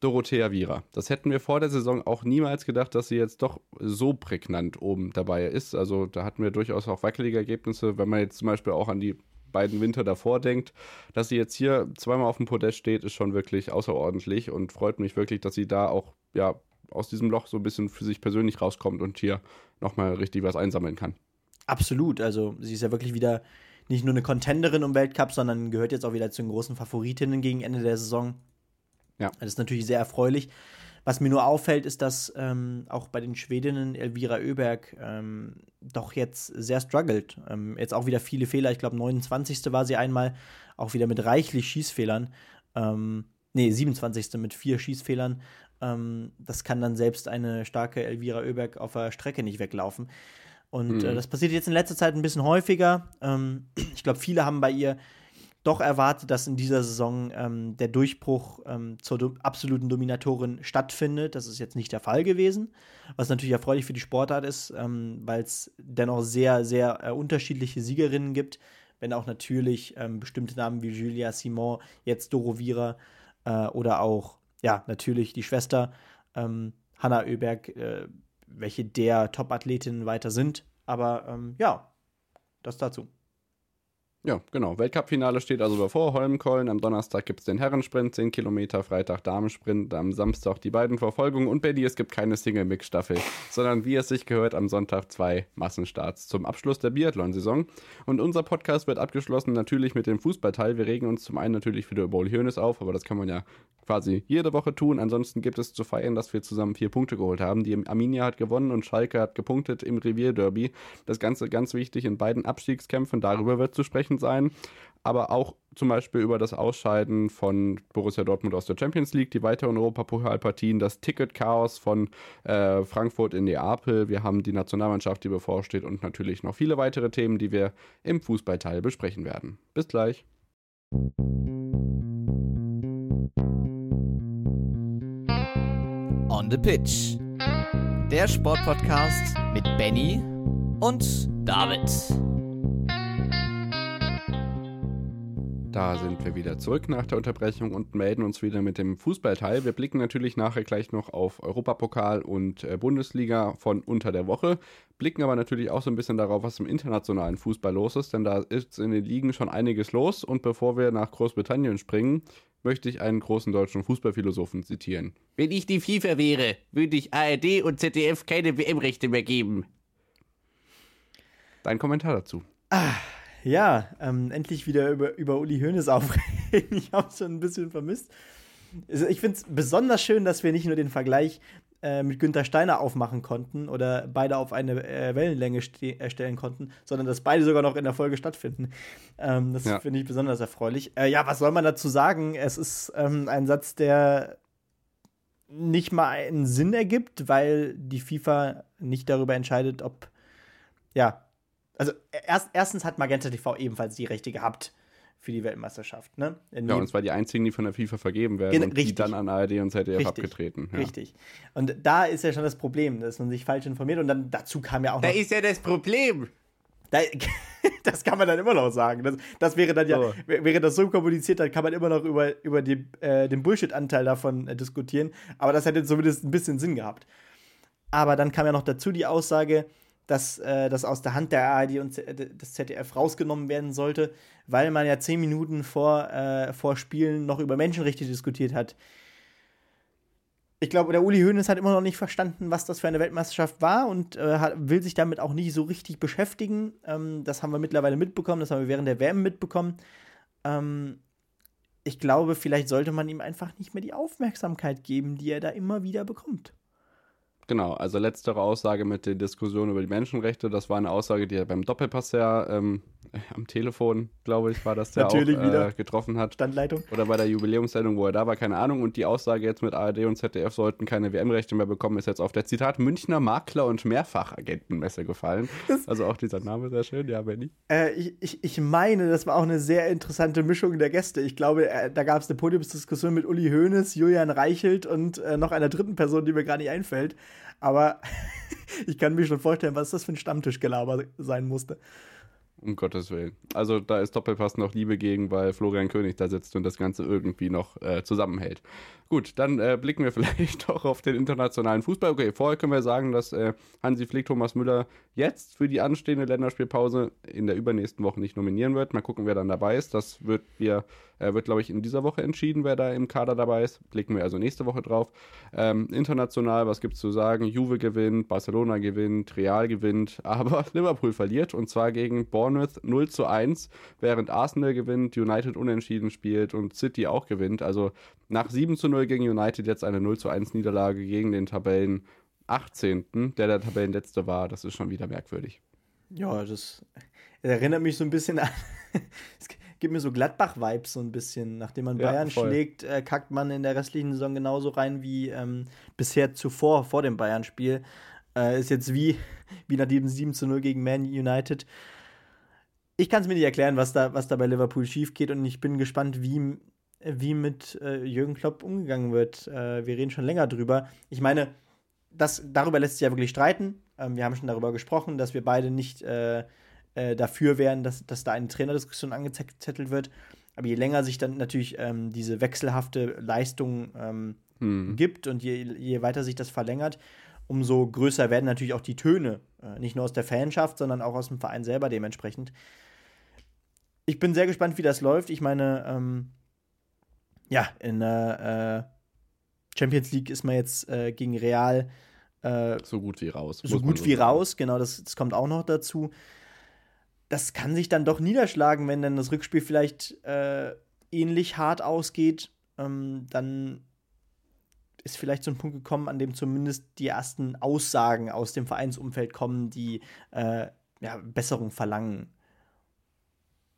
Dorothea Viera. Das hätten wir vor der Saison auch niemals gedacht, dass sie jetzt doch so prägnant oben dabei ist. Also da hatten wir durchaus auch wackelige Ergebnisse, wenn man jetzt zum Beispiel auch an die beiden Winter davor denkt. Dass sie jetzt hier zweimal auf dem Podest steht, ist schon wirklich außerordentlich und freut mich wirklich, dass sie da auch ja, aus diesem Loch so ein bisschen für sich persönlich rauskommt und hier nochmal richtig was einsammeln kann. Absolut. Also sie ist ja wirklich wieder nicht nur eine Contenderin um Weltcup, sondern gehört jetzt auch wieder zu den großen Favoritinnen gegen Ende der Saison. Ja. Das ist natürlich sehr erfreulich. Was mir nur auffällt, ist, dass ähm, auch bei den Schwedinnen Elvira Oeberg ähm, doch jetzt sehr struggelt. Ähm, jetzt auch wieder viele Fehler. Ich glaube, 29. war sie einmal, auch wieder mit reichlich Schießfehlern. Ähm, nee, 27. mit vier Schießfehlern. Ähm, das kann dann selbst eine starke Elvira Oeberg auf der Strecke nicht weglaufen. Und mhm. äh, das passiert jetzt in letzter Zeit ein bisschen häufiger. Ähm, ich glaube, viele haben bei ihr doch erwartet, dass in dieser Saison ähm, der Durchbruch ähm, zur do absoluten Dominatorin stattfindet. Das ist jetzt nicht der Fall gewesen, was natürlich erfreulich für die Sportart ist, ähm, weil es dennoch sehr, sehr äh, unterschiedliche Siegerinnen gibt, wenn auch natürlich ähm, bestimmte Namen wie Julia Simon, jetzt Doro Vira äh, oder auch, ja, natürlich die Schwester ähm, Hanna Oeberg, äh, welche der Top-Athletinnen weiter sind. Aber ähm, ja, das dazu. Ja, genau. Weltcup-Finale steht also bevor. Holmkollen. Am Donnerstag gibt es den Herrensprint, 10 Kilometer, Freitag Damensprint, am Samstag die beiden Verfolgungen und Benny, es gibt keine Single-Mix-Staffel, sondern wie es sich gehört, am Sonntag zwei Massenstarts zum Abschluss der Biathlon-Saison. Und unser Podcast wird abgeschlossen natürlich mit dem Fußballteil. Wir regen uns zum einen natürlich für die Bowl Hönes auf, aber das kann man ja quasi jede Woche tun. Ansonsten gibt es zu feiern, dass wir zusammen vier Punkte geholt haben. Die Arminia hat gewonnen und Schalke hat gepunktet im Revierderby. Das Ganze ganz wichtig in beiden Abstiegskämpfen. Darüber wird zu sprechen sein. Aber auch zum Beispiel über das Ausscheiden von Borussia Dortmund aus der Champions League, die weiteren Europapokalpartien, das Ticket-Chaos von äh, Frankfurt in Neapel. Wir haben die Nationalmannschaft, die bevorsteht und natürlich noch viele weitere Themen, die wir im Fußballteil besprechen werden. Bis gleich. On the Pitch. Der Sportpodcast mit Benny und David. Da sind wir wieder zurück nach der Unterbrechung und melden uns wieder mit dem Fußballteil. Wir blicken natürlich nachher gleich noch auf Europapokal und äh, Bundesliga von unter der Woche, blicken aber natürlich auch so ein bisschen darauf, was im internationalen Fußball los ist, denn da ist in den Ligen schon einiges los. Und bevor wir nach Großbritannien springen, möchte ich einen großen deutschen Fußballphilosophen zitieren. Wenn ich die FIFA wäre, würde ich ARD und ZDF keine WM-Rechte mehr geben. Dein Kommentar dazu. Ah, ja, ähm, endlich wieder über, über Uli Hoeneß aufregen. Ich habe es schon ein bisschen vermisst. Also ich finde es besonders schön, dass wir nicht nur den Vergleich äh, mit Günther Steiner aufmachen konnten oder beide auf eine äh, Wellenlänge erstellen äh, konnten, sondern dass beide sogar noch in der Folge stattfinden. Ähm, das ja. finde ich besonders erfreulich. Äh, ja, was soll man dazu sagen? Es ist ähm, ein Satz, der nicht mal einen Sinn ergibt, weil die FIFA nicht darüber entscheidet, ob ja, also erst, erstens hat Magenta TV ebenfalls die Rechte gehabt für die Weltmeisterschaft. Ne? ja, und zwar die einzigen, die von der FIFA vergeben werden und richtig. die dann an ARD und ZDF richtig. abgetreten. Ja. Richtig. Und da ist ja schon das Problem, dass man sich falsch informiert und dann dazu kam ja auch noch. Da ist ja das Problem. Da, das kann man dann immer noch sagen. Das, das wäre dann ja, so. wäre das so kommuniziert, dann kann man immer noch über, über die, äh, den Bullshit-Anteil davon äh, diskutieren. Aber das hätte zumindest ein bisschen Sinn gehabt. Aber dann kam ja noch dazu die Aussage, dass äh, das aus der Hand der ARD und des ZDF rausgenommen werden sollte, weil man ja zehn Minuten vor, äh, vor Spielen noch über Menschenrechte diskutiert hat. Ich glaube, der Uli Hoeneß hat immer noch nicht verstanden, was das für eine Weltmeisterschaft war und äh, hat, will sich damit auch nicht so richtig beschäftigen. Ähm, das haben wir mittlerweile mitbekommen, das haben wir während der WM mitbekommen. Ähm, ich glaube, vielleicht sollte man ihm einfach nicht mehr die Aufmerksamkeit geben, die er da immer wieder bekommt. Genau, also letztere Aussage mit der Diskussion über die Menschenrechte, das war eine Aussage, die er beim Doppelpass ja ähm, am Telefon, glaube ich, war das, der Natürlich auch wieder. äh, getroffen hat. Standleitung. Oder bei der Jubiläumssendung, wo er da war, keine Ahnung. Und die Aussage jetzt mit ARD und ZDF sollten keine WM-Rechte mehr bekommen, ist jetzt auf der Zitat Münchner Makler- und Mehrfachagentenmesse gefallen. Also auch dieser Name sehr schön, ja, Benny. Äh, ich, ich, ich meine, das war auch eine sehr interessante Mischung der Gäste. Ich glaube, äh, da gab es eine Podiumsdiskussion mit Uli Hoeneß, Julian Reichelt und äh, noch einer dritten Person, die mir gar nicht einfällt. Aber ich kann mir schon vorstellen, was das für ein Stammtischgelaber sein musste. Um Gottes Willen. Also da ist Doppelpass noch Liebe gegen, weil Florian König da sitzt und das Ganze irgendwie noch äh, zusammenhält. Gut, dann äh, blicken wir vielleicht doch auf den internationalen Fußball. Okay, vorher können wir sagen, dass äh, Hansi Flick Thomas Müller jetzt für die anstehende Länderspielpause in der übernächsten Woche nicht nominieren wird. Mal gucken, wer dann dabei ist. Das wird, wir, äh, wird glaube ich, in dieser Woche entschieden, wer da im Kader dabei ist. Blicken wir also nächste Woche drauf. Ähm, international, was gibt es zu sagen? Juve gewinnt, Barcelona gewinnt, Real gewinnt, aber Liverpool verliert und zwar gegen Bournemouth 0 zu 1, während Arsenal gewinnt, United unentschieden spielt und City auch gewinnt. Also nach 7 zu 0 gegen United jetzt eine 0 zu 1 Niederlage gegen den Tabellen 18., der der Tabellenletzte war. Das ist schon wieder merkwürdig. Ja, das erinnert mich so ein bisschen an. gibt mir so Gladbach-Vibes so ein bisschen. Nachdem man Ja, Bayern voll. schlägt, äh, kackt man in der restlichen Saison genauso rein wie ähm, bisher zuvor, vor dem Bayern-Spiel. Äh, ist jetzt wie, wie nach dem 7 zu 0 gegen Man United. Ich kann es mir nicht erklären, was da, was da bei Liverpool schief geht und ich bin gespannt, wie, wie mit äh, Jürgen Klopp umgegangen wird. Äh, wir reden schon länger drüber. Ich meine, das, darüber lässt sich ja wirklich streiten. Ähm, wir haben schon darüber gesprochen, dass wir beide nicht äh, dafür wären, dass, dass da eine Trainerdiskussion angezettelt wird. Aber je länger sich dann natürlich ähm, diese wechselhafte Leistung ähm, Hm. gibt und je, je weiter sich das verlängert, umso größer werden natürlich auch die Töne. Äh, nicht nur aus der Fanschaft, sondern auch aus dem Verein selber dementsprechend. Ich bin sehr gespannt, wie das läuft. Ich meine, ähm, ja, in der äh, Champions League ist man jetzt äh, gegen Real äh, So gut wie raus. so gut wie raus, genau, das, das kommt auch noch dazu. Das kann sich dann doch niederschlagen, wenn dann das Rückspiel vielleicht äh, ähnlich hart ausgeht. Ähm, dann ist vielleicht so ein Punkt gekommen, an dem zumindest die ersten Aussagen aus dem Vereinsumfeld kommen, die äh, ja, Besserung verlangen.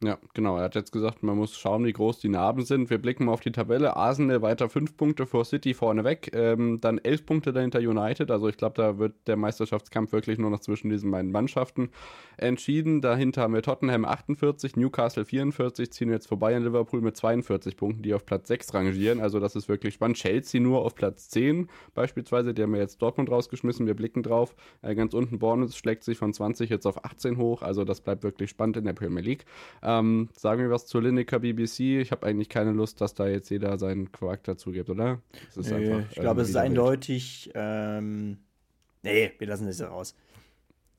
Ja, genau. Er hat jetzt gesagt, man muss schauen, wie groß die Narben sind. Wir blicken mal auf die Tabelle. Arsenal weiter fünf Punkte vor City vorneweg. Ähm, dann elf Punkte dahinter United. Also ich glaube, da wird der Meisterschaftskampf wirklich nur noch zwischen diesen beiden Mannschaften entschieden. Dahinter haben wir Tottenham 48, Newcastle 44, ziehen jetzt vorbei an Liverpool mit 42 Punkten, die auf Platz 6 rangieren. Also das ist wirklich spannend. Chelsea nur auf Platz 10 beispielsweise. Die haben wir jetzt Dortmund rausgeschmissen. Wir blicken drauf. Äh, ganz unten Bournemouth schlägt sich von 20 jetzt auf 18 hoch. Also das bleibt wirklich spannend in der Premier League. Ähm, sagen wir was zur Lineker BBC. Ich habe eigentlich keine Lust, dass da jetzt jeder seinen Quark dazu gibt, oder? Nö, einfach, ich glaube, ähm, es ist eindeutig. Ähm, nee, wir lassen es raus.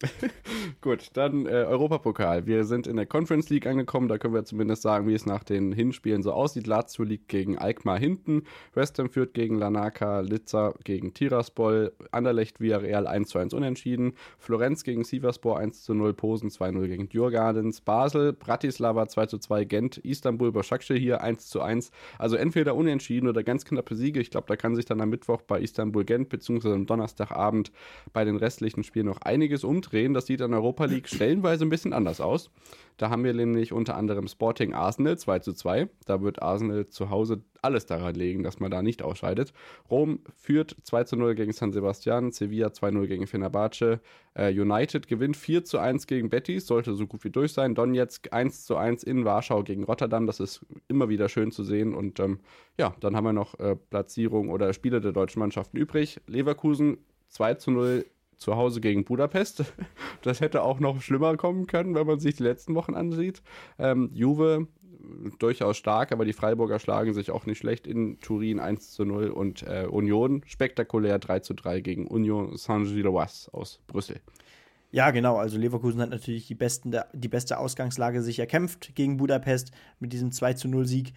Gut, dann äh, Europapokal. Wir sind in der Conference League angekommen. Da können wir zumindest sagen, wie es nach den Hinspielen so aussieht. Lazio liegt gegen Alkmaar hinten. West Ham führt gegen Lanaka. Litza gegen Tiraspol. Anderlecht Villarreal 1 zu 1 unentschieden. Florenz gegen Sivaspor 1 zu 0. Posen 2-0 gegen Djurgardens. Basel, Bratislava 2 zu 2. Gent, Istanbul, Başakşehir hier 1 zu 1. Also entweder unentschieden oder ganz knappe Siege. Ich glaube, da kann sich dann am Mittwoch bei Istanbul Gent beziehungsweise am Donnerstagabend bei den restlichen Spielen noch einiges umdrehen. Das sieht in Europa League stellenweise ein bisschen anders aus. Da haben wir nämlich unter anderem Sporting Arsenal 2 zu 2. Da wird Arsenal zu Hause alles daran legen, dass man da nicht ausscheidet. Rom führt 2 zu 0 gegen San Sebastian, Sevilla 2-0 gegen Fenerbahce. Äh, United gewinnt 4 zu 1 gegen Betis, sollte so gut wie durch sein. Donetsk 1 zu 1 in Warschau gegen Rotterdam, das ist immer wieder schön zu sehen. Und ähm, ja, dann haben wir noch äh, Platzierung oder Spiele der deutschen Mannschaften übrig. Leverkusen 2 zu 0 zu Hause gegen Budapest. Das hätte auch noch schlimmer kommen können, wenn man sich die letzten Wochen ansieht. Ähm, Juve durchaus stark, aber die Freiburger schlagen sich auch nicht schlecht in Turin 1 zu 0 und äh, Union spektakulär 3 zu 3 gegen Union Saint-Gilloise aus Brüssel. Ja, genau. Also Leverkusen hat natürlich die, besten, die beste Ausgangslage sich erkämpft gegen Budapest mit diesem 2 zu 0 Sieg.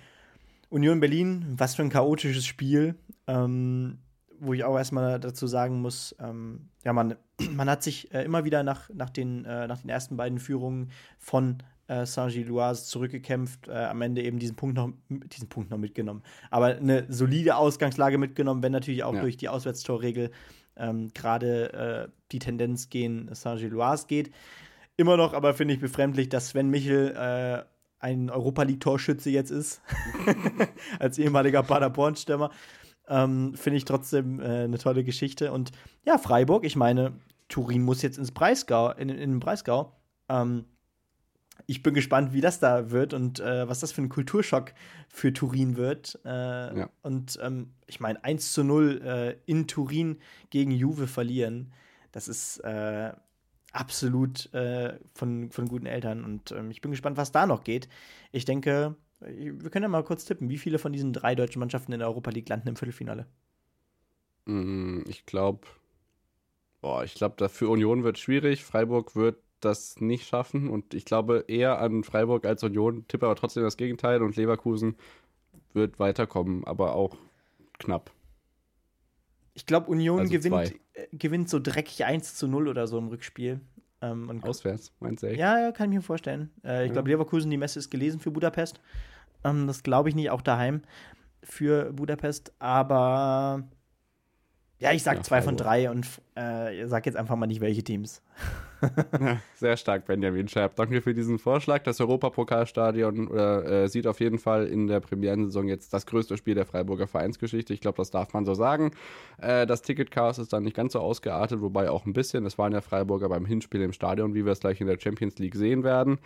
Union Berlin, was für ein chaotisches Spiel. Ähm, wo ich auch erstmal dazu sagen muss, ähm, ja, man, man hat sich äh, immer wieder nach, nach, den, äh, nach den ersten beiden Führungen von äh, Saint-Gilloise zurückgekämpft, äh, am Ende eben diesen Punkt, noch, diesen Punkt noch mitgenommen. Aber eine solide Ausgangslage mitgenommen, wenn natürlich auch Ja. durch die Auswärtstorregel ähm, gerade äh, die Tendenz gegen Saint-Gilloise geht. Immer noch aber finde ich befremdlich, dass Sven Michel äh, ein Europa League-Torschütze jetzt ist, als ehemaliger Paderborn-Stürmer. Ähm, finde ich trotzdem äh, eine tolle Geschichte. Und ja, Freiburg, ich meine, Turin muss jetzt ins Breisgau, in, in den Breisgau. Ähm, ich bin gespannt, wie das da wird und äh, was das für ein Kulturschock für Turin wird. Äh, ja. Und ähm, ich meine, 1 zu 0 äh, in Turin gegen Juve verlieren, das ist äh, absolut äh, von, von guten Eltern. Und ähm, ich bin gespannt, was da noch geht. Ich denke, wir können ja mal kurz tippen, wie viele von diesen drei deutschen Mannschaften in der Europa League landen im Viertelfinale? Mm, ich glaube, boah, ich glaube, für Union wird schwierig. Freiburg wird das nicht schaffen und ich glaube eher an Freiburg als Union, tippe aber trotzdem das Gegenteil und Leverkusen wird weiterkommen, aber auch knapp. Ich glaube, Union also gewinnt, äh, gewinnt so dreckig 1 zu 0 oder so im Rückspiel. Ähm, Auswärts, meinst du echt? Ja, ja, kann ich mir vorstellen. Äh, ich ja. glaube, Leverkusen, die Messe ist gelesen für Budapest. Ähm, das glaube ich nicht, auch daheim für Budapest. Aber ja, ich sag ja, zwei von drei und äh, sag jetzt einfach mal nicht, welche Teams. sehr stark, Benjamin Scherb. Danke für diesen Vorschlag. Das Europapokalstadion äh, sieht auf jeden Fall in der Premierensaison jetzt das größte Spiel der Freiburger Vereinsgeschichte. Ich glaube, das darf man so sagen. Äh, das Ticketchaos ist dann nicht ganz so ausgeartet, wobei auch ein bisschen. Es waren ja Freiburger beim Hinspiel im Stadion, wie wir es gleich in der Champions League sehen werden.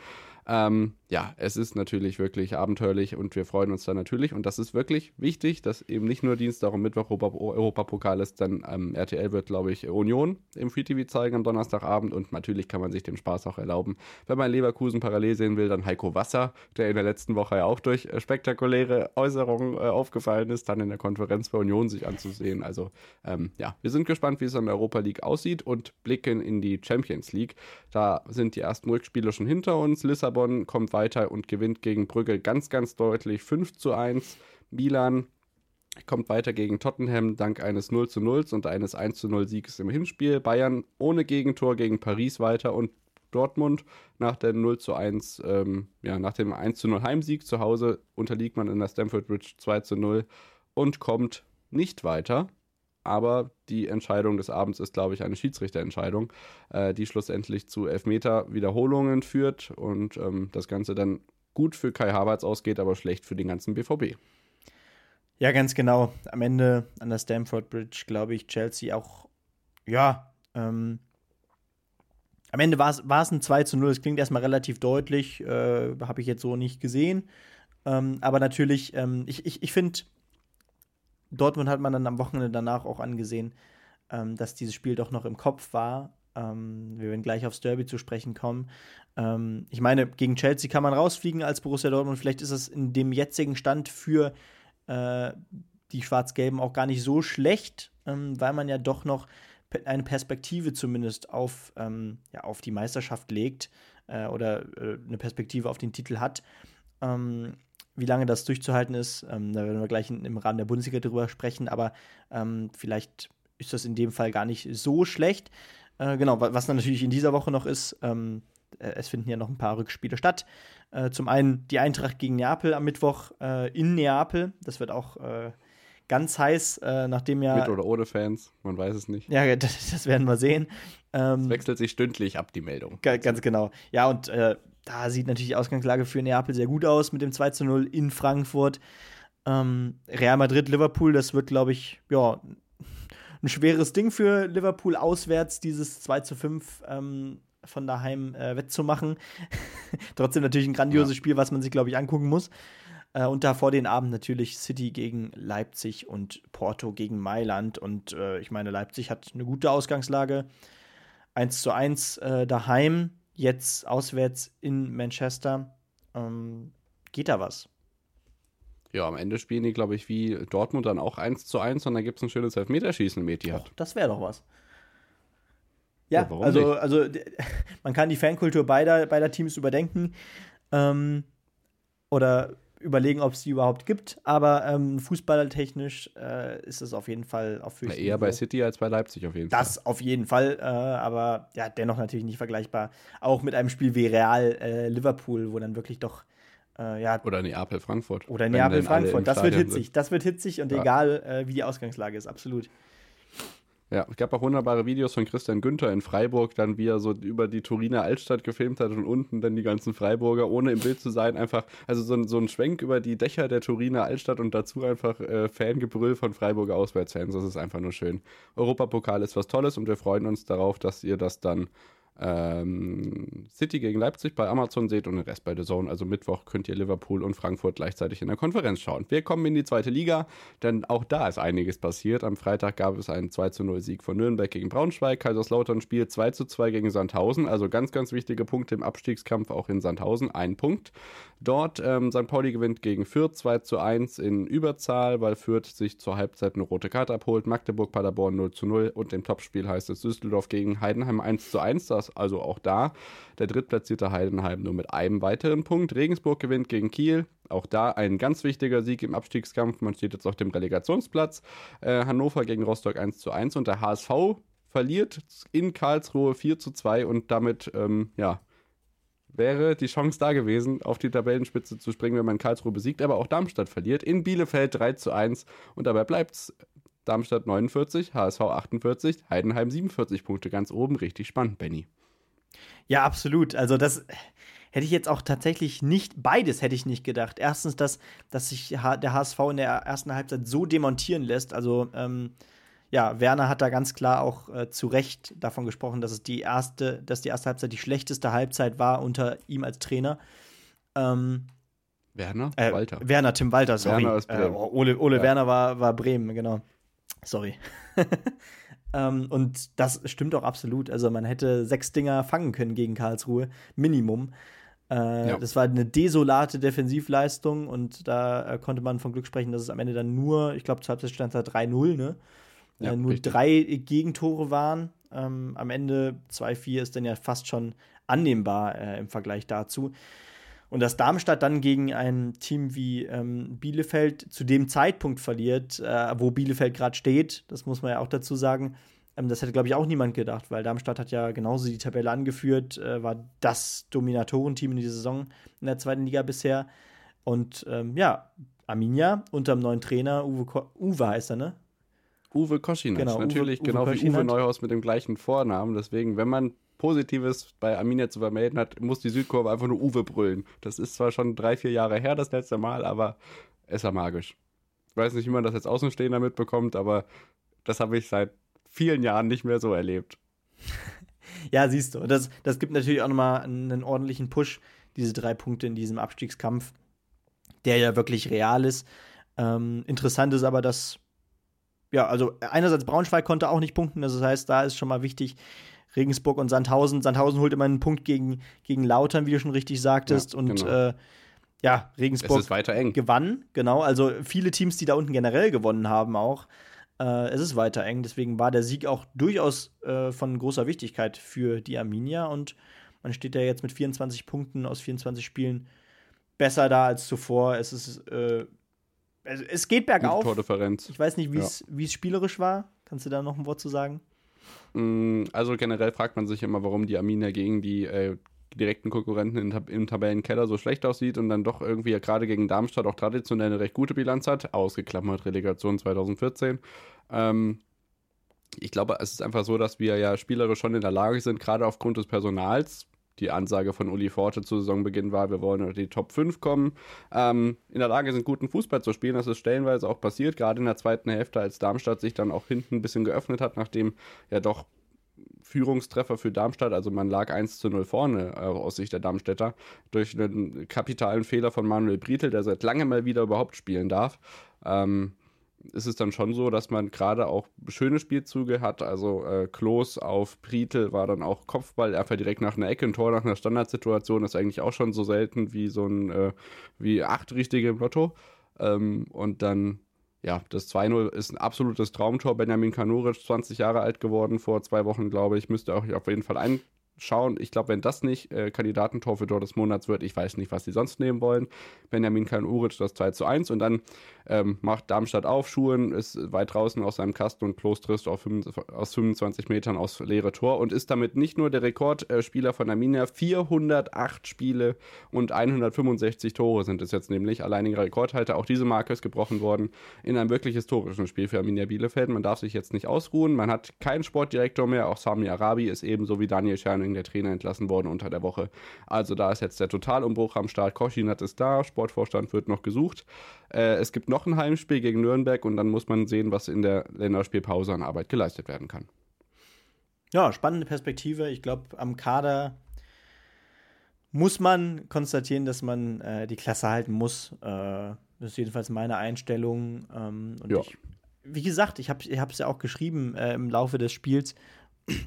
Ähm, ja, es ist natürlich wirklich abenteuerlich und wir freuen uns da natürlich. Und das ist wirklich wichtig, dass eben nicht nur Dienstag und Mittwoch Europapokal ist, dann ähm, RTL wird, glaube ich, Union im Free TV zeigen am Donnerstagabend und natürlich kann man sich den Spaß auch erlauben. Wenn man Leverkusen parallel sehen will, dann Heiko Wasser, der in der letzten Woche ja auch durch äh, spektakuläre Äußerungen äh, aufgefallen ist, dann in der Konferenz bei Union sich anzusehen. Also ähm, ja, wir sind gespannt, wie es an der Europa League aussieht und blicken in die Champions League. Da sind die ersten Rückspiele schon hinter uns. Lissabon kommt weiter und gewinnt gegen Brügge ganz, ganz deutlich 5 zu 1. Milan kommt weiter gegen Tottenham dank eines 0 zu 0 und eines 1 zu 0 Sieges im Hinspiel. Bayern ohne Gegentor gegen Paris weiter und Dortmund nach der 0 zu 1, ähm, ja, nach dem 1 zu 0 Heimsieg zu Hause unterliegt man in der Stamford Bridge 2 zu 0 und kommt nicht weiter. Aber die Entscheidung des Abends ist, glaube ich, eine Schiedsrichterentscheidung, äh, die schlussendlich zu Elfmeter-Wiederholungen führt und ähm, das Ganze dann gut für Kai Havertz ausgeht, aber schlecht für den ganzen BVB. Ja, ganz genau. Am Ende an der Stamford Bridge, glaube ich, Chelsea auch, ja, ähm, am Ende war es ein 2 zu 0. Das klingt erstmal relativ deutlich, äh, habe ich jetzt so nicht gesehen. Ähm, aber natürlich, ähm, ich, ich, ich finde, Dortmund hat man dann am Wochenende danach auch angesehen, ähm, dass dieses Spiel doch noch im Kopf war. Ähm, wir werden gleich aufs Derby zu sprechen kommen. Ähm, ich meine, gegen Chelsea kann man rausfliegen als Borussia Dortmund. Vielleicht ist es in dem jetzigen Stand für äh, die Schwarz-Gelben auch gar nicht so schlecht, ähm, weil man ja doch noch eine Perspektive zumindest auf, ähm, ja, auf die Meisterschaft legt äh, oder äh, eine Perspektive auf den Titel hat. Ähm, wie lange das durchzuhalten ist, ähm, da werden wir gleich im Rahmen der Bundesliga drüber sprechen, aber ähm, vielleicht ist das in dem Fall gar nicht so schlecht. Äh, genau, was dann natürlich in dieser Woche noch ist, ähm, äh, es finden ja noch ein paar Rückspiele statt. Äh, zum einen die Eintracht gegen Neapel am Mittwoch äh, in Neapel. Das wird auch äh, ganz heiß, äh, nachdem ja. Mit oder ohne Fans, man weiß es nicht. Ja, das, das werden wir sehen. Ähm, es wechselt sich stündlich ab, die Meldung. Ganz genau. Ja, und äh, da sieht natürlich die Ausgangslage für Neapel sehr gut aus mit dem 2 zu 0 in Frankfurt. Ähm, Real Madrid, Liverpool, das wird, glaube ich, ja, ein schweres Ding für Liverpool auswärts, dieses 2 zu 5 ähm, von daheim äh, wettzumachen. Trotzdem natürlich ein grandioses ja. Spiel, was man sich, glaube ich, angucken muss. Äh, und davor den Abend natürlich City gegen Leipzig und Porto gegen Mailand. Und äh, ich meine, Leipzig hat eine gute Ausgangslage. 1 zu 1 äh, daheim, jetzt auswärts in Manchester. Ähm, geht da was? Ja, am Ende spielen die, glaube ich, wie Dortmund dann auch 1 zu 1 und dann gibt es ein schönes Elfmeterschießen mit die hat. Das wäre doch was. Ja, ja also, also man kann die Fankultur beider, beider Teams überdenken ähm, oder überlegen, ob es die überhaupt gibt. Aber ähm, fußballtechnisch äh, ist es auf jeden Fall auf Na, Eher bei City als bei Leipzig auf jeden das Fall. Das auf jeden Fall, äh, aber ja, dennoch natürlich nicht vergleichbar. Auch mit einem Spiel wie Real äh, Liverpool, wo dann wirklich doch äh, ja, oder Neapel Frankfurt. Oder Neapel Frankfurt. Das wird hitzig. Sind. Das wird hitzig und ja. egal, äh, wie die Ausgangslage ist, absolut. Ja, es gab auch wunderbare Videos von Christian Günther in Freiburg, dann wie er so über die Turiner Altstadt gefilmt hat und unten dann die ganzen Freiburger, ohne im Bild zu sein, einfach, also so ein, so ein Schwenk über die Dächer der Turiner Altstadt und dazu einfach äh, Fangebrüll von Freiburger Auswärtsfans. Das ist einfach nur schön. Europapokal ist was Tolles und wir freuen uns darauf, dass ihr das dann ähm, City gegen Leipzig bei Amazon seht und den Rest bei The Zone. Also Mittwoch könnt ihr Liverpool und Frankfurt gleichzeitig in der Konferenz schauen. Wir kommen in die zweite Liga, denn auch da ist einiges passiert. Am Freitag gab es einen 2 0 Sieg von Nürnberg gegen Braunschweig. Kaiserslautern spielt 2 2 gegen Sandhausen. Also ganz, ganz wichtige Punkte im Abstiegskampf auch in Sandhausen. Ein Punkt. Dort ähm, St. Pauli gewinnt gegen Fürth 2 zu 1 in Überzahl, weil Fürth sich zur Halbzeit eine rote Karte abholt. Magdeburg, Paderborn 0 zu 0 und im Topspiel heißt es Düsseldorf gegen Heidenheim 1 zu 1. Das also auch da der drittplatzierte Heidenheim nur mit einem weiteren Punkt. Regensburg gewinnt gegen Kiel. Auch da ein ganz wichtiger Sieg im Abstiegskampf. Man steht jetzt auf dem Relegationsplatz. Äh, Hannover gegen Rostock 1 zu 1 und der HSV verliert in Karlsruhe 4 zu 2 und damit, ähm, ja, wäre die Chance da gewesen, auf die Tabellenspitze zu springen, wenn man Karlsruhe besiegt. Aber auch Darmstadt verliert in Bielefeld 3 zu 1 und dabei bleibt es. Darmstadt 49, HSV 48, Heidenheim 47 Punkte ganz oben. Richtig spannend, Benny. Ja, absolut. Also das hätte ich jetzt auch tatsächlich nicht, beides hätte ich nicht gedacht. Erstens, dass, dass sich der HSV in der ersten Halbzeit so demontieren lässt. Also ähm, ja, Werner hat da ganz klar auch äh, zu Recht davon gesprochen, dass es die erste, dass die erste Halbzeit die schlechteste Halbzeit war unter ihm als Trainer. Ähm, Werner? äh, Walter. Werner, Tim Walter, sorry. Werner ist Bremen. Äh, Ole Ole Ja. Werner war, war Bremen, genau. Sorry. ähm, und das stimmt auch absolut. Also man hätte sechs Dinger fangen können gegen Karlsruhe, Minimum. Äh, Ja. Das war eine desolate Defensivleistung und da äh, konnte man von Glück sprechen, dass es am Ende dann nur, ich glaube, zur Halbzeit stand da 3-0, ne? Ja, äh, nur richtig. drei Gegentore waren. Ähm, am Ende 2-4 ist dann ja fast schon annehmbar äh, im Vergleich dazu. Und dass Darmstadt dann gegen ein Team wie ähm, Bielefeld zu dem Zeitpunkt verliert, äh, wo Bielefeld gerade steht, das muss man ja auch dazu sagen, ähm, das hätte, glaube ich, auch niemand gedacht, weil Darmstadt hat ja genauso die Tabelle angeführt, äh, war das Dominatorenteam in dieser Saison in der zweiten Liga bisher. Und ähm, ja, Arminia unter dem neuen Trainer, Uwe, Ko Uwe heißt er, ne? Uwe Koschinat, Genau, natürlich, Uwe genau wie Koschinat. Uwe Neuhaus mit dem gleichen Vornamen. Deswegen, wenn man Positives bei Arminia zu vermelden hat, muss die Südkurve einfach nur Uwe brüllen. Das ist zwar schon drei, vier Jahre her, das letzte Mal, aber es war magisch. Ich weiß nicht, wie man das jetzt Außenstehender mitbekommt, aber das habe ich seit vielen Jahren nicht mehr so erlebt. Ja, siehst du. Das, das gibt natürlich auch nochmal einen ordentlichen Push, diese drei Punkte in diesem Abstiegskampf, der ja wirklich real ist. Ähm, interessant ist aber, dass, ja, also einerseits Braunschweig konnte auch nicht punkten, das heißt, da ist schon mal wichtig, Regensburg und Sandhausen. Sandhausen holt immer einen Punkt gegen, gegen Lautern, wie du schon richtig sagtest. Ja, und genau. äh, ja, Regensburg ist weiter eng. gewann, genau. Also viele Teams, die da unten generell gewonnen haben, auch. Äh, es ist weiter eng, deswegen war der Sieg auch durchaus äh, von großer Wichtigkeit für die Arminia und man steht ja jetzt mit 24 Punkten aus 24 Spielen besser da als zuvor. Es ist, äh, es, es geht bergauf. Tordifferenz. Ich weiß nicht, wie wie es spielerisch war. Kannst du da noch ein Wort zu sagen? Mm, Also generell fragt man sich immer, warum die Arminia gegen die äh, direkten Konkurrenten in, im Tabellenkeller so schlecht aussieht und dann doch irgendwie ja gerade gegen Darmstadt auch traditionell eine recht gute Bilanz hat, ausgeklammert Relegation 2014. Ähm, ich glaube, es ist einfach so, dass wir ja spielerisch schon in der Lage sind, gerade aufgrund des Personals. Die Ansage von Uli Forte zu Saisonbeginn war, wir wollen unter die Top 5 kommen. Ähm, in der Lage sind, guten Fußball zu spielen. Das ist stellenweise auch passiert, gerade in der zweiten Hälfte, als Darmstadt sich dann auch hinten ein bisschen geöffnet hat, nachdem ja doch Führungstreffer für Darmstadt, also man lag 1 zu 0 vorne äh, aus Sicht der Darmstädter, durch einen kapitalen Fehler von Manuel Britel, der seit langem mal wieder überhaupt spielen darf. Ähm, ist es dann schon so, dass man gerade auch schöne Spielzüge hat. Also äh, Klos auf Pritel war dann auch Kopfball, einfach direkt nach einer Ecke, ein Tor nach einer Standardsituation, ist eigentlich auch schon so selten wie so ein, äh, wie acht richtige im Lotto. Ähm, und dann, ja, das 2-0 ist ein absolutes Traumtor. Benjamin Kanuric, 20 Jahre alt geworden, vor zwei Wochen, glaube ich, müsste auch auf jeden Fall ein schauen. Ich glaube, wenn das nicht äh, Kandidatentor für Tor des Monats wird, ich weiß nicht, was sie sonst nehmen wollen. Benjamin Kaln-Uric das 2 zu 1 und dann ähm, macht Darmstadt auf, Schuhen ist weit draußen aus seinem Kasten und Klos trifft aus 25 Metern aus leere Tor und ist damit nicht nur der Rekordspieler von Arminia. 408 Spiele und 165 Tore sind es jetzt nämlich. Alleiniger Rekordhalter. Auch diese Marke ist gebrochen worden in einem wirklich historischen Spiel für Arminia Bielefeld. Man darf sich jetzt nicht ausruhen. Man hat keinen Sportdirektor mehr. Auch Sami Arabi ist ebenso wie Daniel Scherning, der Trainer, entlassen worden unter der Woche. Also da ist jetzt der Totalumbruch am Start. Koschinat ist da. Sportvorstand wird noch gesucht. Äh, es gibt noch ein Heimspiel gegen Nürnberg und dann muss man sehen, was in der Länderspielpause an Arbeit geleistet werden kann. Ja, spannende Perspektive. Ich glaube, am Kader muss man konstatieren, dass man äh, die Klasse halten muss. Äh, das ist jedenfalls meine Einstellung. Ähm, und ja. ich, wie gesagt, ich habe es ja auch geschrieben äh, im Laufe des Spiels,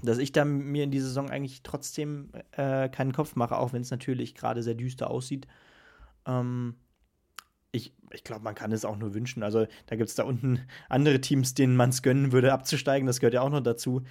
dass ich da mir in dieser Saison eigentlich trotzdem äh, keinen Kopf mache, auch wenn es natürlich gerade sehr düster aussieht. Ähm, ich, ich glaube, man kann es auch nur wünschen. Also da gibt es da unten andere Teams, denen man es gönnen würde, abzusteigen. Das gehört ja auch noch dazu.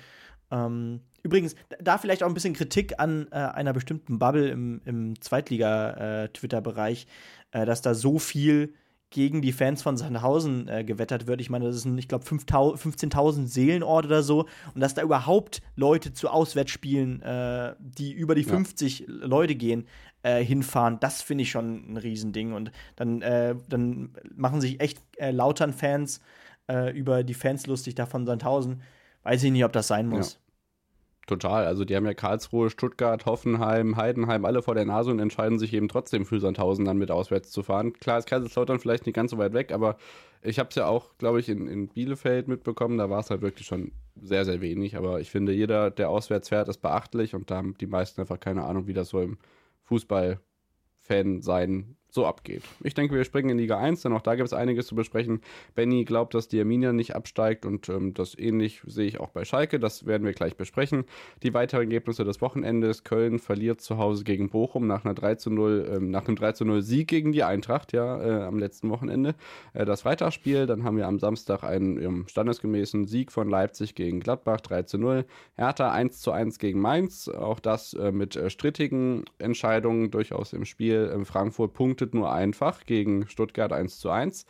Ähm, übrigens, da vielleicht auch ein bisschen Kritik an äh, einer bestimmten Bubble im, im Zweitliga-Twitter-Bereich, äh, äh, dass da so viel gegen die Fans von Sandhausen äh, gewettert wird. Ich meine, das sind, ich glaube, 15.000 Seelenort oder so. Und dass da überhaupt Leute zu Auswärtsspielen, äh, die über die ja. 50 Leute gehen, äh, hinfahren, das finde ich schon ein Riesending. Und dann, äh, dann machen sich echt äh, lautern Fans äh, über die Fans lustig da von Sandhausen. Weiß ich nicht, ob das sein muss. Ja. Total. Also die haben ja Karlsruhe, Stuttgart, Hoffenheim, Heidenheim alle vor der Nase und entscheiden sich eben trotzdem für Sandhausen dann mit auswärts zu fahren. Klar ist Kaiserslautern vielleicht nicht ganz so weit weg, aber ich habe es ja auch, glaube ich, in, in Bielefeld mitbekommen. Da war es halt wirklich schon sehr, sehr wenig. Aber ich finde, jeder, der auswärts fährt, ist beachtlich und da haben die meisten einfach keine Ahnung, wie das so im Fußball-Fan sein so abgeht. Ich denke, wir springen in Liga 1, denn auch da gibt es einiges zu besprechen. Benny glaubt, dass die Arminia nicht absteigt und ähm, das ähnlich sehe ich auch bei Schalke. Das werden wir gleich besprechen. Die weiteren Ergebnisse des Wochenendes. Köln verliert zu Hause gegen Bochum nach einer 3 zu 0, ähm, nach einem 3 zu 0 Sieg gegen die Eintracht, ja, äh, am letzten Wochenende. Äh, das Freitagsspiel, dann haben wir am Samstag einen ähm, standesgemäßen Sieg von Leipzig gegen Gladbach 3 zu 0. Hertha 1 zu 1 gegen Mainz. Auch das äh, mit äh, strittigen Entscheidungen durchaus im Spiel. Frankfurt punktet punktet nur einfach gegen Stuttgart 1 zu 1.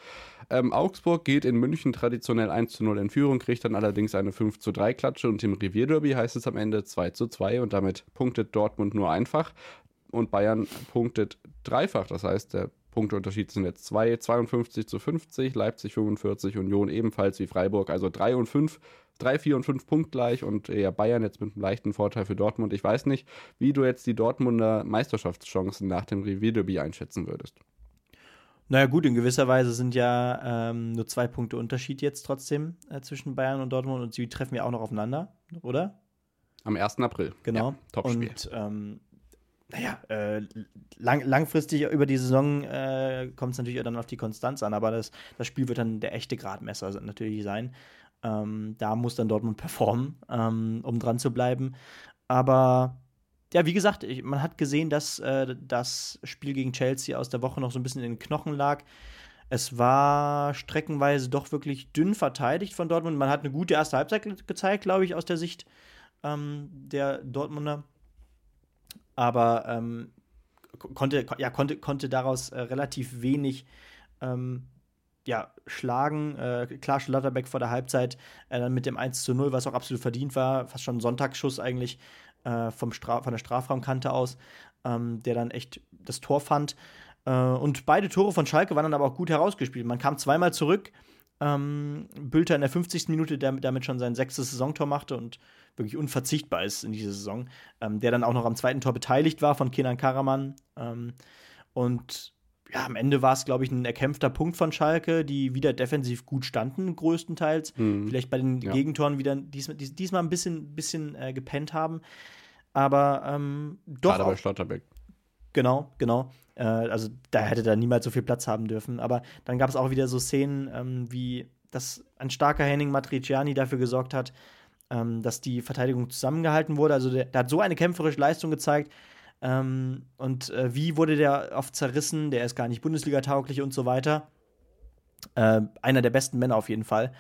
Ähm, Augsburg geht in München traditionell 1 zu 0 in Führung, kriegt dann allerdings eine 5 zu 3 Klatsche und im Revierderby heißt es am Ende 2 zu 2 und damit punktet Dortmund nur einfach und Bayern punktet dreifach. Das heißt, der Punkteunterschied sind jetzt 2, 52 zu 50, Leipzig 45, Union ebenfalls wie Freiburg, also 3 und 5 3, 4 und 5 punktgleich und ja, Bayern jetzt mit einem leichten Vorteil für Dortmund. Ich weiß nicht, wie du jetzt die Dortmunder Meisterschaftschancen nach dem Revierderby einschätzen würdest. Naja, gut, in gewisser Weise sind ja ähm, nur zwei Punkte Unterschied jetzt trotzdem äh, zwischen Bayern und Dortmund und sie treffen ja auch noch aufeinander, oder? Am 1. April. Genau. Ja, Topspiel. Und ähm, naja, äh, lang, langfristig über die Saison äh, kommt es natürlich dann auf die Konstanz an, aber das, das Spiel wird dann der echte Gradmesser natürlich sein. Ähm, da muss dann Dortmund performen, ähm, um dran zu bleiben. Aber ja, wie gesagt, ich, man hat gesehen, dass äh, das Spiel gegen Chelsea aus der Woche noch so ein bisschen in den Knochen lag. Es war streckenweise doch wirklich dünn verteidigt von Dortmund. Man hat eine gute erste Halbzeit gezeigt, glaube ich, aus der Sicht ähm, der Dortmunder. Aber ähm, konnte, ja, konnte, konnte daraus äh, relativ wenig ähm, ja, schlagen. Äh, klar, Schlotterbeck vor der Halbzeit äh, dann mit dem 1 zu 0, was auch absolut verdient war, fast schon ein Sonntagsschuss eigentlich äh, vom Stra von der Strafraumkante aus, ähm, der dann echt das Tor fand. Äh, und beide Tore von Schalke waren dann aber auch gut herausgespielt. Man kam zweimal zurück. Ähm, Bülter in der 50. Minute, der damit schon sein sechstes Saisontor machte und wirklich unverzichtbar ist in dieser Saison, ähm, der dann auch noch am zweiten Tor beteiligt war von Kenan Karaman. Ähm, und ja, am Ende war es, glaube ich, ein erkämpfter Punkt von Schalke, die wieder defensiv gut standen, größtenteils. Mhm. Vielleicht bei den ja. Gegentoren wieder diesmal, diesmal ein bisschen, bisschen äh, gepennt haben. Aber ähm, doch. Gerade bei Schlotterbeck. Genau, genau. Äh, also da hätte da niemals so viel Platz haben dürfen. Aber dann gab es auch wieder so Szenen, ähm, wie dass ein starker Henning Matriciani dafür gesorgt hat, ähm, dass die Verteidigung zusammengehalten wurde. Also der, der hat so eine kämpferische Leistung gezeigt, ähm, und äh, wie wurde der oft zerrissen? Der ist gar nicht Bundesliga-tauglich und so weiter. Äh, einer der besten Männer auf jeden Fall.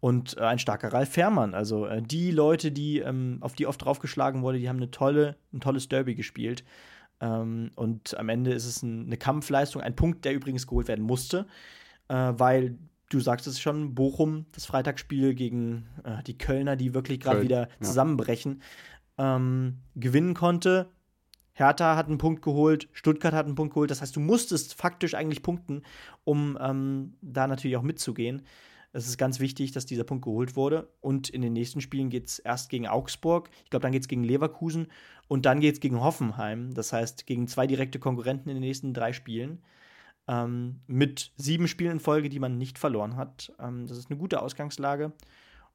und äh, ein starker Ralf Fährmann. Also äh, die Leute, die, ähm, auf die oft draufgeschlagen wurde, die haben eine tolle, ein tolles Derby gespielt. Ähm, und am Ende ist es ein, eine Kampfleistung, ein Punkt, der übrigens geholt werden musste, äh, weil du sagst es schon, Bochum, das Freitagsspiel gegen äh, die Kölner, die wirklich gerade wieder zusammenbrechen, ja. ähm, gewinnen konnte. Hertha hat einen Punkt geholt, Stuttgart hat einen Punkt geholt. Das heißt, du musstest faktisch eigentlich punkten, um ähm, da natürlich auch mitzugehen. Es ist ganz wichtig, dass dieser Punkt geholt wurde. Und in den nächsten Spielen geht es erst gegen Augsburg, ich glaube, dann geht es gegen Leverkusen und dann geht es gegen Hoffenheim. Das heißt, gegen zwei direkte Konkurrenten in den nächsten drei Spielen. Ähm, mit sieben Spielen in Folge, die man nicht verloren hat. Ähm, das ist eine gute Ausgangslage.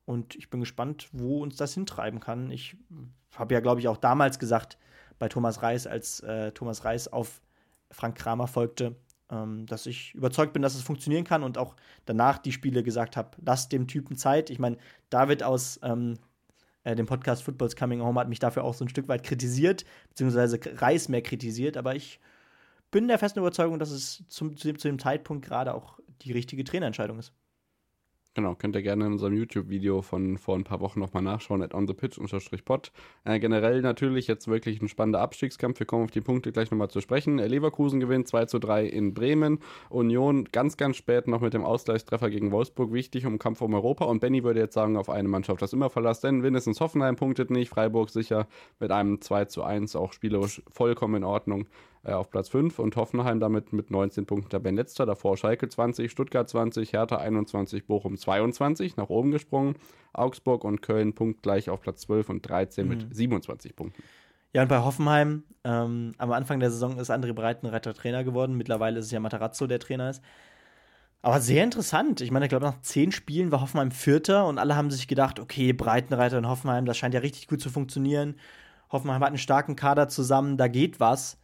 Und ich bin gespannt, wo uns das hintreiben kann. Ich habe ja, glaube ich, auch damals gesagt, bei Thomas Reis, als äh, Thomas Reis auf Frank Kramer folgte, ähm, dass ich überzeugt bin, dass es funktionieren kann und auch danach die Spiele gesagt habe, lasst dem Typen Zeit. Ich meine, David aus ähm, äh, dem Podcast Football's Coming Home hat mich dafür auch so ein Stück weit kritisiert, beziehungsweise Reis mehr kritisiert, aber ich bin der festen Überzeugung, dass es zum, zu, dem, zu dem Zeitpunkt gerade auch die richtige Trainerentscheidung ist. Genau, könnt ihr gerne in unserem YouTube-Video von vor ein paar Wochen nochmal nachschauen, at onthepitch-pod. Äh, generell natürlich jetzt wirklich ein spannender Abstiegskampf. Wir kommen auf die Punkte gleich nochmal zu sprechen. Äh, Leverkusen gewinnt 2 zu 3 in Bremen. Union ganz, ganz spät noch mit dem Ausgleichstreffer gegen Wolfsburg wichtig um Kampf um Europa. Und Benny würde jetzt sagen, auf eine Mannschaft das immer verlasst, denn mindestens Hoffenheim punktet nicht. Freiburg sicher mit einem 2 zu 1, auch spielerisch vollkommen in Ordnung äh, auf Platz 5 und Hoffenheim damit mit 19 Punkten Tabellenletzter. Davor Schalke 20, Stuttgart 20, Hertha 21, Bochum 22, nach oben gesprungen. Augsburg und Köln punktgleich auf Platz 12 und 13 mhm. mit 27 Punkten. Ja, und bei Hoffenheim, ähm, am Anfang der Saison ist André Breitenreiter Trainer geworden. Mittlerweile ist es ja Matarazzo, der Trainer ist. Aber sehr interessant. Ich meine, ich glaube, nach zehn Spielen war Hoffenheim Vierter und alle haben sich gedacht, okay, Breitenreiter und Hoffenheim, das scheint ja richtig gut zu funktionieren. Hoffenheim hat einen starken Kader zusammen, da geht was.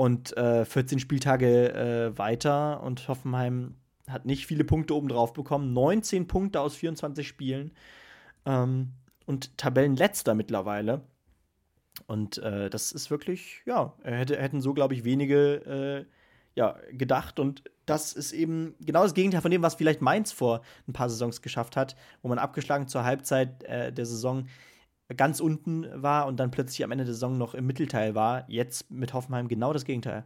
Und äh, 14 Spieltage äh, weiter und Hoffenheim hat nicht viele Punkte obendrauf bekommen. 19 Punkte aus 24 Spielen. Ähm, und Tabellenletzter mittlerweile. Und äh, das ist wirklich, ja, hätte, hätten so, glaube ich, wenige äh, ja, gedacht. Und das ist eben genau das Gegenteil von dem, was vielleicht Mainz vor ein paar Saisons geschafft hat, wo man abgeschlagen zur Halbzeit äh, der Saison ganz unten war und dann plötzlich am Ende der Saison noch im Mittelteil war. Jetzt mit Hoffenheim genau das Gegenteil.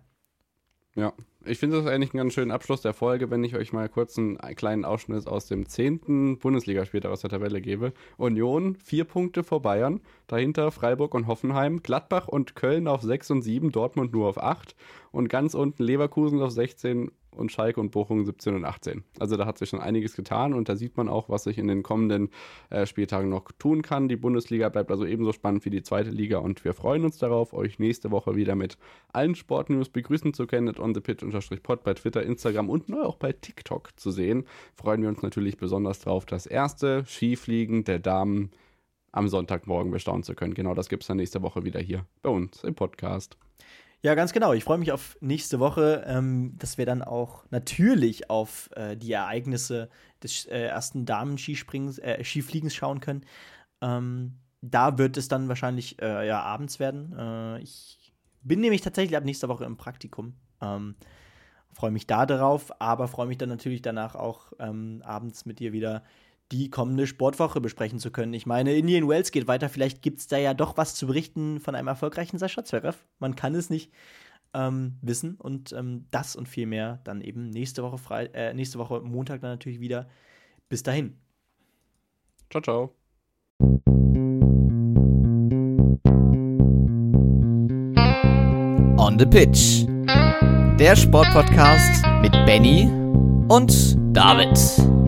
Ja, ich finde das eigentlich einen ganz schönen Abschluss der Folge, wenn ich euch mal kurz einen kleinen Ausschnitt aus dem zehnten Bundesligaspiel aus der Tabelle gebe. Union vier Punkte vor Bayern, dahinter Freiburg und Hoffenheim, Gladbach und Köln auf 6 und 7, Dortmund nur auf 8 und ganz unten Leverkusen auf 16 und Schalke und Bochum 17 und 18. Also da hat sich schon einiges getan und da sieht man auch, was sich in den kommenden äh, Spieltagen noch tun kann. Die Bundesliga bleibt also ebenso spannend wie die zweite Liga und wir freuen uns darauf, euch nächste Woche wieder mit allen Sportnews begrüßen zu können. On the pod bei Twitter, Instagram und neu auch bei TikTok zu sehen. Freuen wir uns natürlich besonders darauf, das erste Skifliegen der Damen am Sonntagmorgen bestaunen zu können. Genau das gibt es dann nächste Woche wieder hier bei uns im Podcast. Ja, ganz genau. Ich freue mich auf nächste Woche, ähm, dass wir dann auch natürlich auf äh, die Ereignisse des äh, ersten Damen-Skisprings, äh, Skifliegens schauen können. Ähm, da wird es dann wahrscheinlich äh, ja, abends werden. Äh, ich bin nämlich tatsächlich ab nächster Woche im Praktikum. Ähm, freue mich da darauf, aber freue mich dann natürlich danach auch ähm, abends mit dir wieder die kommende Sportwoche besprechen zu können. Ich meine, Indian Wells geht weiter. Vielleicht gibt es da ja doch was zu berichten von einem erfolgreichen Sascha Zverev. Man kann es nicht ähm, wissen. Und ähm, das und viel mehr dann eben nächste Woche, Fre äh, nächste Woche Montag dann natürlich wieder. Bis dahin. Ciao, ciao. On the Pitch. Der Sportpodcast mit Benny und David.